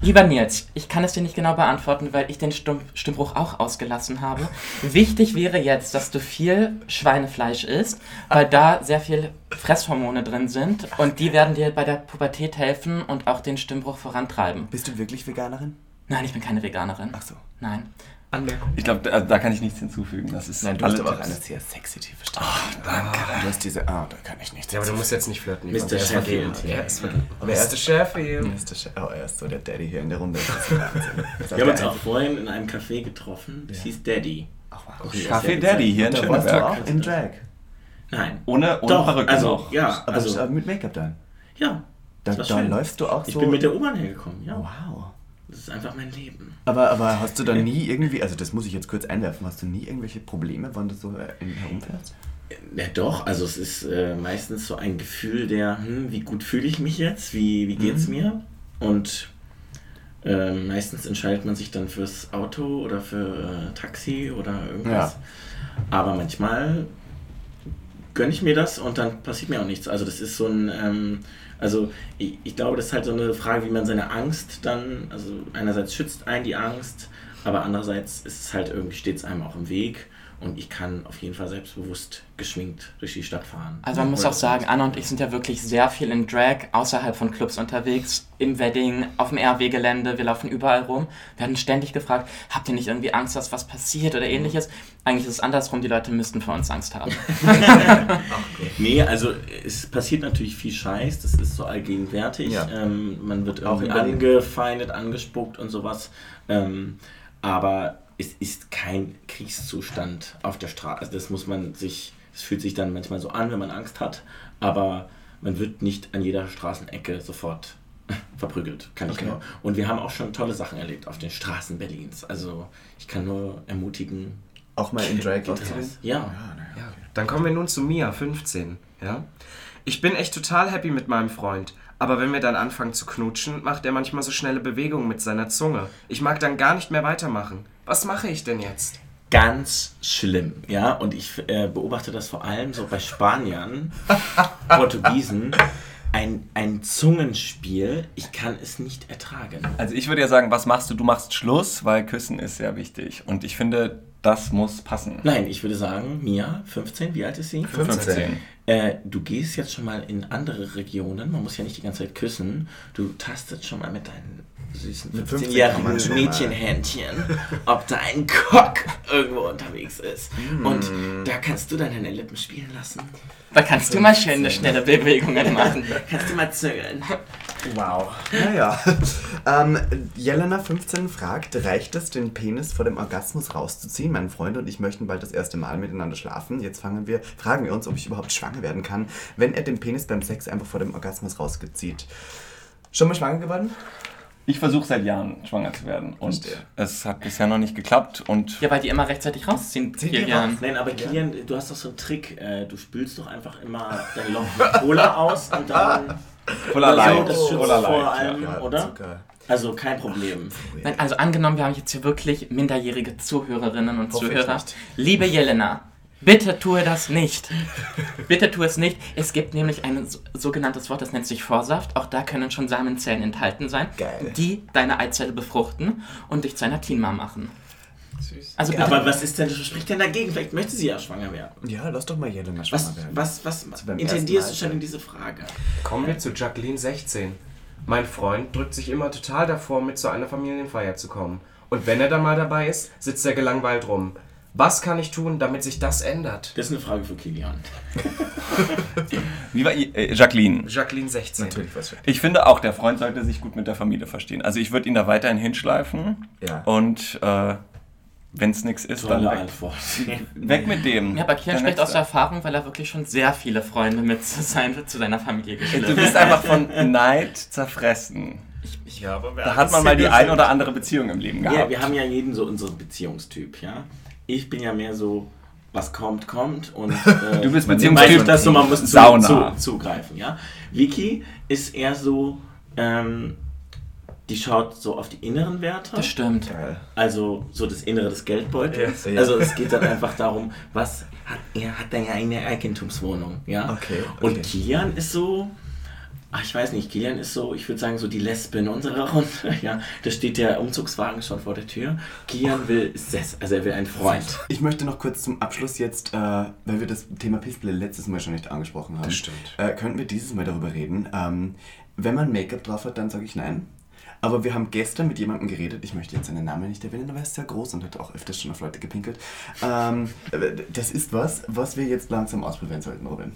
lieber Nils, ich kann es dir nicht genau beantworten, weil ich den Stimm Stimmbruch auch ausgelassen habe. Wichtig wäre jetzt, dass du viel Schweinefleisch isst, weil da sehr viel Fresshormone drin sind und die werden dir bei der Pubertät helfen und auch den Stimmbruch vorantreiben. Bist du wirklich Veganerin? Nein, ich bin keine Veganerin. Ach so. Nein. Anmerkung. Ich glaube, da, da kann ich nichts hinzufügen. Das ist Nein, du hast aber auch eine sehr sexy tiefe Stimme. danke. Du hast diese, ah, da kann ich nichts Ja, aber du musst jetzt nicht flirten. Mr. Er ist Sheffield. Er ist vergeben. Aber er ist Mr. Sheffield. Che- oh, er ist so der Daddy hier in der Runde. Wir haben uns auch vorhin in einem Café getroffen. Das hieß Daddy. Ach, wow. Okay, Café Daddy hier in Da warst du Schöneberg. auch in Drag. Nein. Ohne, ohne Doch, Perücke also, noch. ja, Aber also, mit Make-up dann. ja. Da, da schön. läufst du auch so. Ich bin mit der U-Bahn hergekommen, ja. Wow. Das ist einfach mein Leben. Aber, aber hast du da nie irgendwie, also das muss ich jetzt kurz einwerfen, hast du nie irgendwelche Probleme, wann du so äh, herumfährst? Ja, doch, also es ist äh, meistens so ein Gefühl der, hm, wie gut fühle ich mich jetzt, wie, wie geht's Mhm. mir? Und äh, meistens entscheidet man sich dann fürs Auto oder für äh, Taxi oder irgendwas. Aber manchmal gönne ich mir das und dann passiert mir auch nichts. Also das ist so ein, ähm, also ich, ich glaube, das ist halt so eine Frage, wie man seine Angst dann, also einerseits schützt einen die Angst, aber andererseits ist es halt irgendwie stets einem auch im Weg und ich kann auf jeden Fall selbstbewusst geschminkt durch die Stadt fahren. Also man muss auch sagen, Anna und ich sind ja wirklich sehr viel in Drag außerhalb von Clubs unterwegs, im Wedding, auf dem RW-Gelände, wir laufen überall rum. Wir werden ständig gefragt, habt ihr nicht irgendwie Angst, dass was passiert oder ähnliches? Eigentlich ist es andersrum, die Leute müssten vor uns Angst haben. Nee, also es passiert natürlich viel Scheiß, das ist so allgegenwärtig. Ja. Ähm, man wird Auch irgendwie angefeindet, angespuckt und sowas. Ähm, aber es ist kein Kriegszustand auf der Straße. Also das muss man sich, es fühlt sich dann manchmal so an, wenn man Angst hat, aber man wird nicht an jeder Straßenecke sofort verprügelt, kann ich Okay. nur. Und wir haben auch schon tolle Sachen erlebt auf den Straßen Berlins. Also ich kann nur ermutigen. Auch mal in Drag geht aufzunehmen? raus. Ja. Ja, dann kommen wir nun zu Mia, 15. Ja? Ich bin echt total happy mit meinem Freund. Aber wenn wir dann anfangen zu knutschen, macht er manchmal so schnelle Bewegungen mit seiner Zunge. Ich mag dann gar nicht mehr weitermachen. Was mache ich denn jetzt? Ganz schlimm, ja. Und ich äh, beobachte das vor allem so bei Spaniern, Portugiesen. Ein, ein Zungenspiel, ich kann es nicht ertragen. Also ich würde ja sagen, was machst du? Du machst Schluss, weil Küssen ist sehr wichtig. Und ich finde, das muss passen. Nein, ich würde sagen, Mia, 15, wie alt ist sie? 15. Äh, du gehst jetzt schon mal in andere Regionen, man muss ja nicht die ganze Zeit küssen. Du tastet schon mal mit deinen süßen Mit 15 kann 15-jährigen man schon mal. Mädchenhändchen, ob dein Cock irgendwo unterwegs ist. Und da kannst du dann deine Lippen spielen lassen. Da kannst du mal schöne, schnelle Bewegungen machen. Kannst du mal zögern. Wow. Naja. ähm, Jelena 15 fragt, reicht es, den Penis vor dem Orgasmus rauszuziehen? Mein Freund und ich möchten bald das erste Mal miteinander schlafen. Jetzt fangen wir, fragen wir uns, ob ich überhaupt schwanger werden kann, wenn er den Penis beim Sex einfach vor dem Orgasmus rauszieht. Schon mal schwanger geworden? Ich versuche seit Jahren schwanger zu werden. Und Verstehe. es hat bisher noch nicht geklappt. Und Ja, weil die immer rechtzeitig rausziehen, Ziehen die Kilian. Nein, aber Kilian, du hast doch so einen Trick. Äh, du spülst doch einfach immer dein Loch mit Cola aus und dann. So, Light. das schützt Cola vor allem, Ja, oder? Also kein Problem. Nein, also angenommen, wir haben jetzt hier wirklich minderjährige Zuhörerinnen und Hoffe ich Zuhörer. nicht. Liebe Jelena, bitte tue das nicht. Bitte tue es nicht. Es gibt nämlich ein so- sogenanntes Wort, das nennt sich Vorsaft. Auch da können schon Samenzellen enthalten sein, Geil. die deine Eizelle befruchten und dich zu einer Teen Mom machen. Also bitte, Aber was ist denn, was spricht denn dagegen? Vielleicht möchte sie ja schwanger werden. Ja, lass doch mal Jelena schwanger Was, werden. was, was beim intendierst du schon in diese Frage? Kommen wir zu Jacqueline 16. Mein Freund drückt sich immer total davor, mit zu einer Familienfeier zu kommen. Und wenn er dann mal dabei ist, sitzt er gelangweilt rum. Was kann ich tun, damit sich das ändert? Das ist eine Frage für Kilian. Wie war äh, Jacqueline? Jacqueline 16. Natürlich was für. Ich finde auch, der Freund sollte sich gut mit der Familie verstehen. Also ich würde ihn da weiterhin hinschleifen. Ja. Und äh, wenn es nichts ist, dann Tolle weg, Antwort. weg mit dem. ja, aber Der spricht aus der Erfahrung, weil er wirklich schon sehr viele Freunde mit zu, sein, zu seiner Familie Du geschleppt bist einfach von Neid zerfressen. Ja, aber wer Da hat man mal die ein oder andere Beziehung im Leben gehabt. Ja, wir haben ja jeden so unseren Beziehungstyp, ja. Ich bin ja mehr so, was kommt, kommt und äh, Du bist man Beziehungstyp weiß das so, man muss zu, Sauna. zu, zugreifen, ja. Vicky ist eher so, ähm, die schaut so auf die inneren Werte. Das stimmt. Geil. Also so das Innere des Geldbeutels. Ja. Also es geht dann einfach darum, was hat er hat dann ja eine Eigentumswohnung, ja. Okay, okay. Und Kilian ist so, ach, ich weiß nicht, Kilian ist so, ich würde sagen so die Lesbe in unserer Runde, ja. Da steht der Umzugswagen schon vor der Tür. Kilian will Sess, also er will einen Freund. Ich möchte noch kurz zum Abschluss jetzt, äh, weil wir das Thema Pistole letztes Mal schon nicht angesprochen haben. Das stimmt. Äh, könnten wir dieses Mal darüber reden. Ähm, wenn man Make-up drauf hat, dann sage ich nein. Aber wir haben gestern mit jemandem geredet, ich möchte jetzt seinen Namen nicht erwähnen, aber er ist sehr groß und hat auch öfters schon auf Leute gepinkelt. Ähm, das ist was, was wir jetzt langsam ausprobieren sollten, Robin.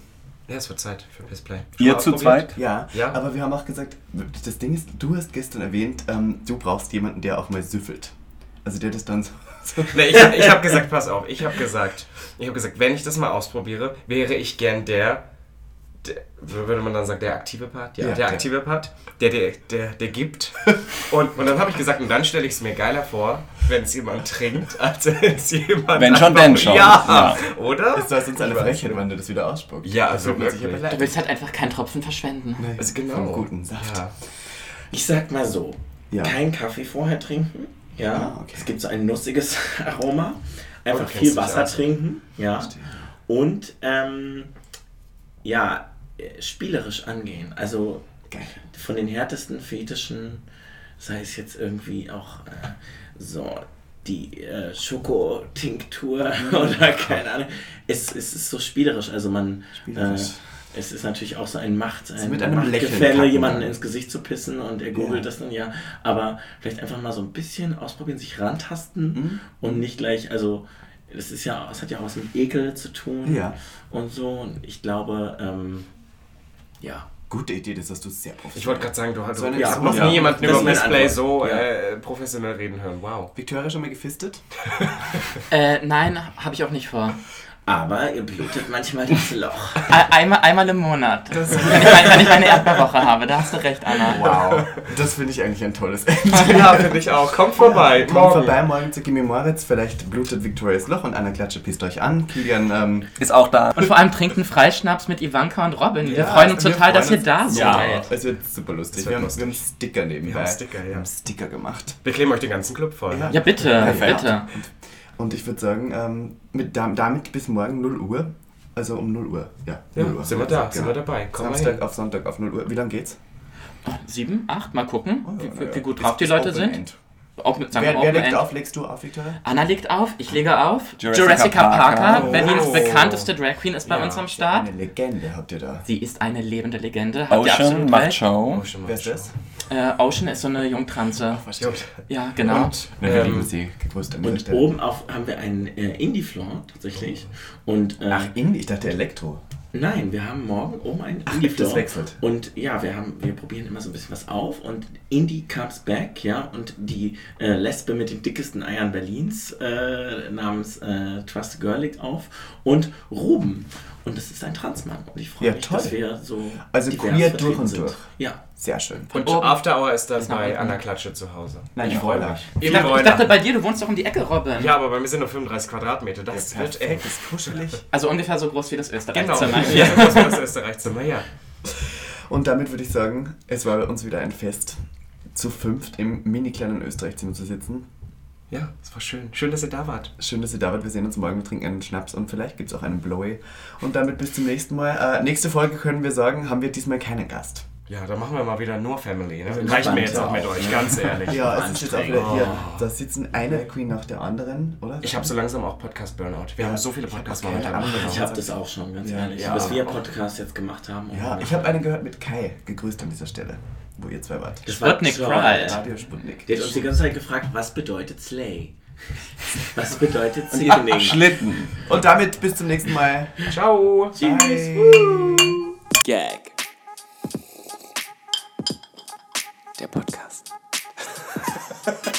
Ja, es wird Zeit für Pissplay. Ihr zu zweit? Ja, Ja. aber wir haben auch gesagt, das Ding ist, du hast gestern erwähnt, ähm, du brauchst jemanden, der auch mal süffelt. Also der das dann so... so Nee, ich ich habe gesagt, pass auf, ich habe gesagt, ich habe gesagt, wenn ich das mal ausprobiere, wäre ich gern der würde man dann sagen, der aktive Part, ja, Ja, der der. aktive Part, der, der, der, der gibt. Und, und dann habe ich gesagt, und dann stelle ich es mir geiler vor, wenn es jemand trinkt, als wenn es jemand. Wenn schon, denn schon. Ja, Ja. oder? ist das uns alle Frechheit, wenn du das wieder ausspuckst. Ja, also wirklich. Du willst halt einfach keinen Tropfen verschwenden. Nee, Also genau. Vom guten Saft. Ja. Ich sag mal so, Ja. kein Kaffee vorher trinken, ja. Ah, okay. Es gibt so ein nussiges Aroma. Einfach Oh, viel Wasser trinken, ja. Verstehe. Und ähm, ja, spielerisch angehen. Also Geil. von den härtesten Fetischen, sei es jetzt irgendwie auch äh, so die äh, Schokotinktur oder keine Ahnung. Es, es ist so spielerisch. Also man Spielerisch. Äh, es ist natürlich auch so ein Macht, ein mit einem Lächeln Machtgefälle, kacken. jemanden ins Gesicht zu pissen und er googelt Ja. das dann ja. Aber vielleicht einfach mal so ein bisschen ausprobieren, sich rantasten Mhm. und nicht gleich, also das ist ja, es hat ja auch was mit Ekel zu tun Ja. und so. Und ich glaube, ähm, ja. Gute Idee, das hast du sehr professionell. Ich wollte gerade sagen, du, du So eine- ich ja, noch ja. nie jemanden Das über Antwort. so Ja. äh, professionell reden hören. Wow. Victoria schon mal gefistet? Äh, nein, habe ich auch nicht vor. Aber ihr blutet manchmal das Loch. Ein- Einmal, einmal im Monat. wenn, ich meine, wenn ich meine Erdbeerwoche habe, da hast du recht, Anna. Wow. Das finde ich eigentlich ein tolles Ende. Ja, finde ich auch. Kommt vorbei. Kommt vorbei morgen zu Gimme Moritz. Vielleicht blutet Victorias Loch und Anna Klatsche pisst euch an. Kilian, ähm, Ist auch da. Und vor allem trinkt einen Freischnaps mit Ivanka und Robin. Wir Ja, freuen uns wir total, dass ihr freuen da uns. seid. Ja. es wird super lustig. Wird Wir haben, lustig. wir haben Sticker nebenbei. Wir haben Sticker, ja. Wir haben Sticker gemacht. Wir kleben euch den ganzen Club voll. Ja. Ja, bitte, Perfekt. bitte. Und ich würde sagen, ähm, mit, dam- damit bis morgen 0 Uhr. Also um 0 Uhr. Ja, Ja, 0 Uhr. sind wir da, sind wir dabei. Komm Samstag auf Sonntag auf 0 Uhr. Wie lange geht's? Sieben, acht, mal gucken, wie, Ja, wie, ja. wie gut drauf die Leute sind. End. Open, sagen Wer, wer legt End. auf? Legst du auf, Victoria? Anna legt auf, ich lege auf. Jurassica Jurassica, Parker, Parker. Berlins Oh. bekannteste Drag Queen, ist bei Ja, uns am Start. Eine Legende habt ihr da. Sie ist eine lebende Legende. Habt Ocean absolut macht recht. Show. Oh, schon mal Wer ist das? Äh, Ocean ist so eine Jungtranse. Versteht. Ja, genau. Und, wir lieben ähm, Und oben auf haben wir einen äh, Indie-Floor tatsächlich. Und äh, Ach, Indie. Ich dachte Elektro. Nein, wir haben morgen oben einen Indie-Floor. das wechselt. Und ja, wir haben, wir probieren immer so ein bisschen was auf und Indie comes back, ja. Und die äh, Lesbe mit den dickesten Eiern Berlins äh, namens äh, Trust Girl legt auf und Ruben. Und das ist ein Transmann. Und ich freue Ja, mich, toll. dass wir so Also queer durch und sind. durch. Ja. Sehr schön. Und oben. After Hour ist dann nach bei. Anna Klatsche zu Hause. Nein, ich freue mich. Ich dachte, ich dachte bei dir, du wohnst doch um die Ecke, Robin. Ja, aber bei mir sind nur 35 Quadratmeter. Das wird eng. ist kuschelig. Also ungefähr so groß wie das Genau. Österreich-Zimmer Ja, hier. das war das Österreichzimmer, ja. Und damit würde ich sagen, es war bei uns wieder ein Fest, zu fünft im mini kleinen Österreich-Zimmer zu sitzen. Ja, es war schön. Schön, dass ihr da wart. Schön, dass ihr da wart. Wir sehen uns morgen, wir trinken einen Schnaps und vielleicht gibt es auch einen Blowy. Und damit bis zum nächsten Mal. Äh, nächste Folge können wir sagen, haben wir diesmal keinen Gast. Ja, dann machen wir mal wieder nur Family. Ne? Reicht mir jetzt auch mit euch, ne? ganz ehrlich. Ja, es ist jetzt auch wieder hier. Oh. Da sitzen eine Queen nach der anderen, oder? Ich habe so langsam auch Podcast-Burnout. Wir Ja, haben so viele Podcasts momentan. Ahnung. Ich habe das auch schon, ganz Ja. ehrlich. Ja. Was wir Podcast jetzt gemacht haben. Ja, ich habe einen gehört mit Kai. Gegrüßt an dieser Stelle, wo ihr zwei wart. Das war Sputnik. Pride. Radio Sputnik. Der hat uns die ganze Zeit gefragt, was bedeutet Slay? Was bedeutet Sickening? Schlitten. Und damit bis zum nächsten Mal. Ciao! Bye. Gag. Der Podcast.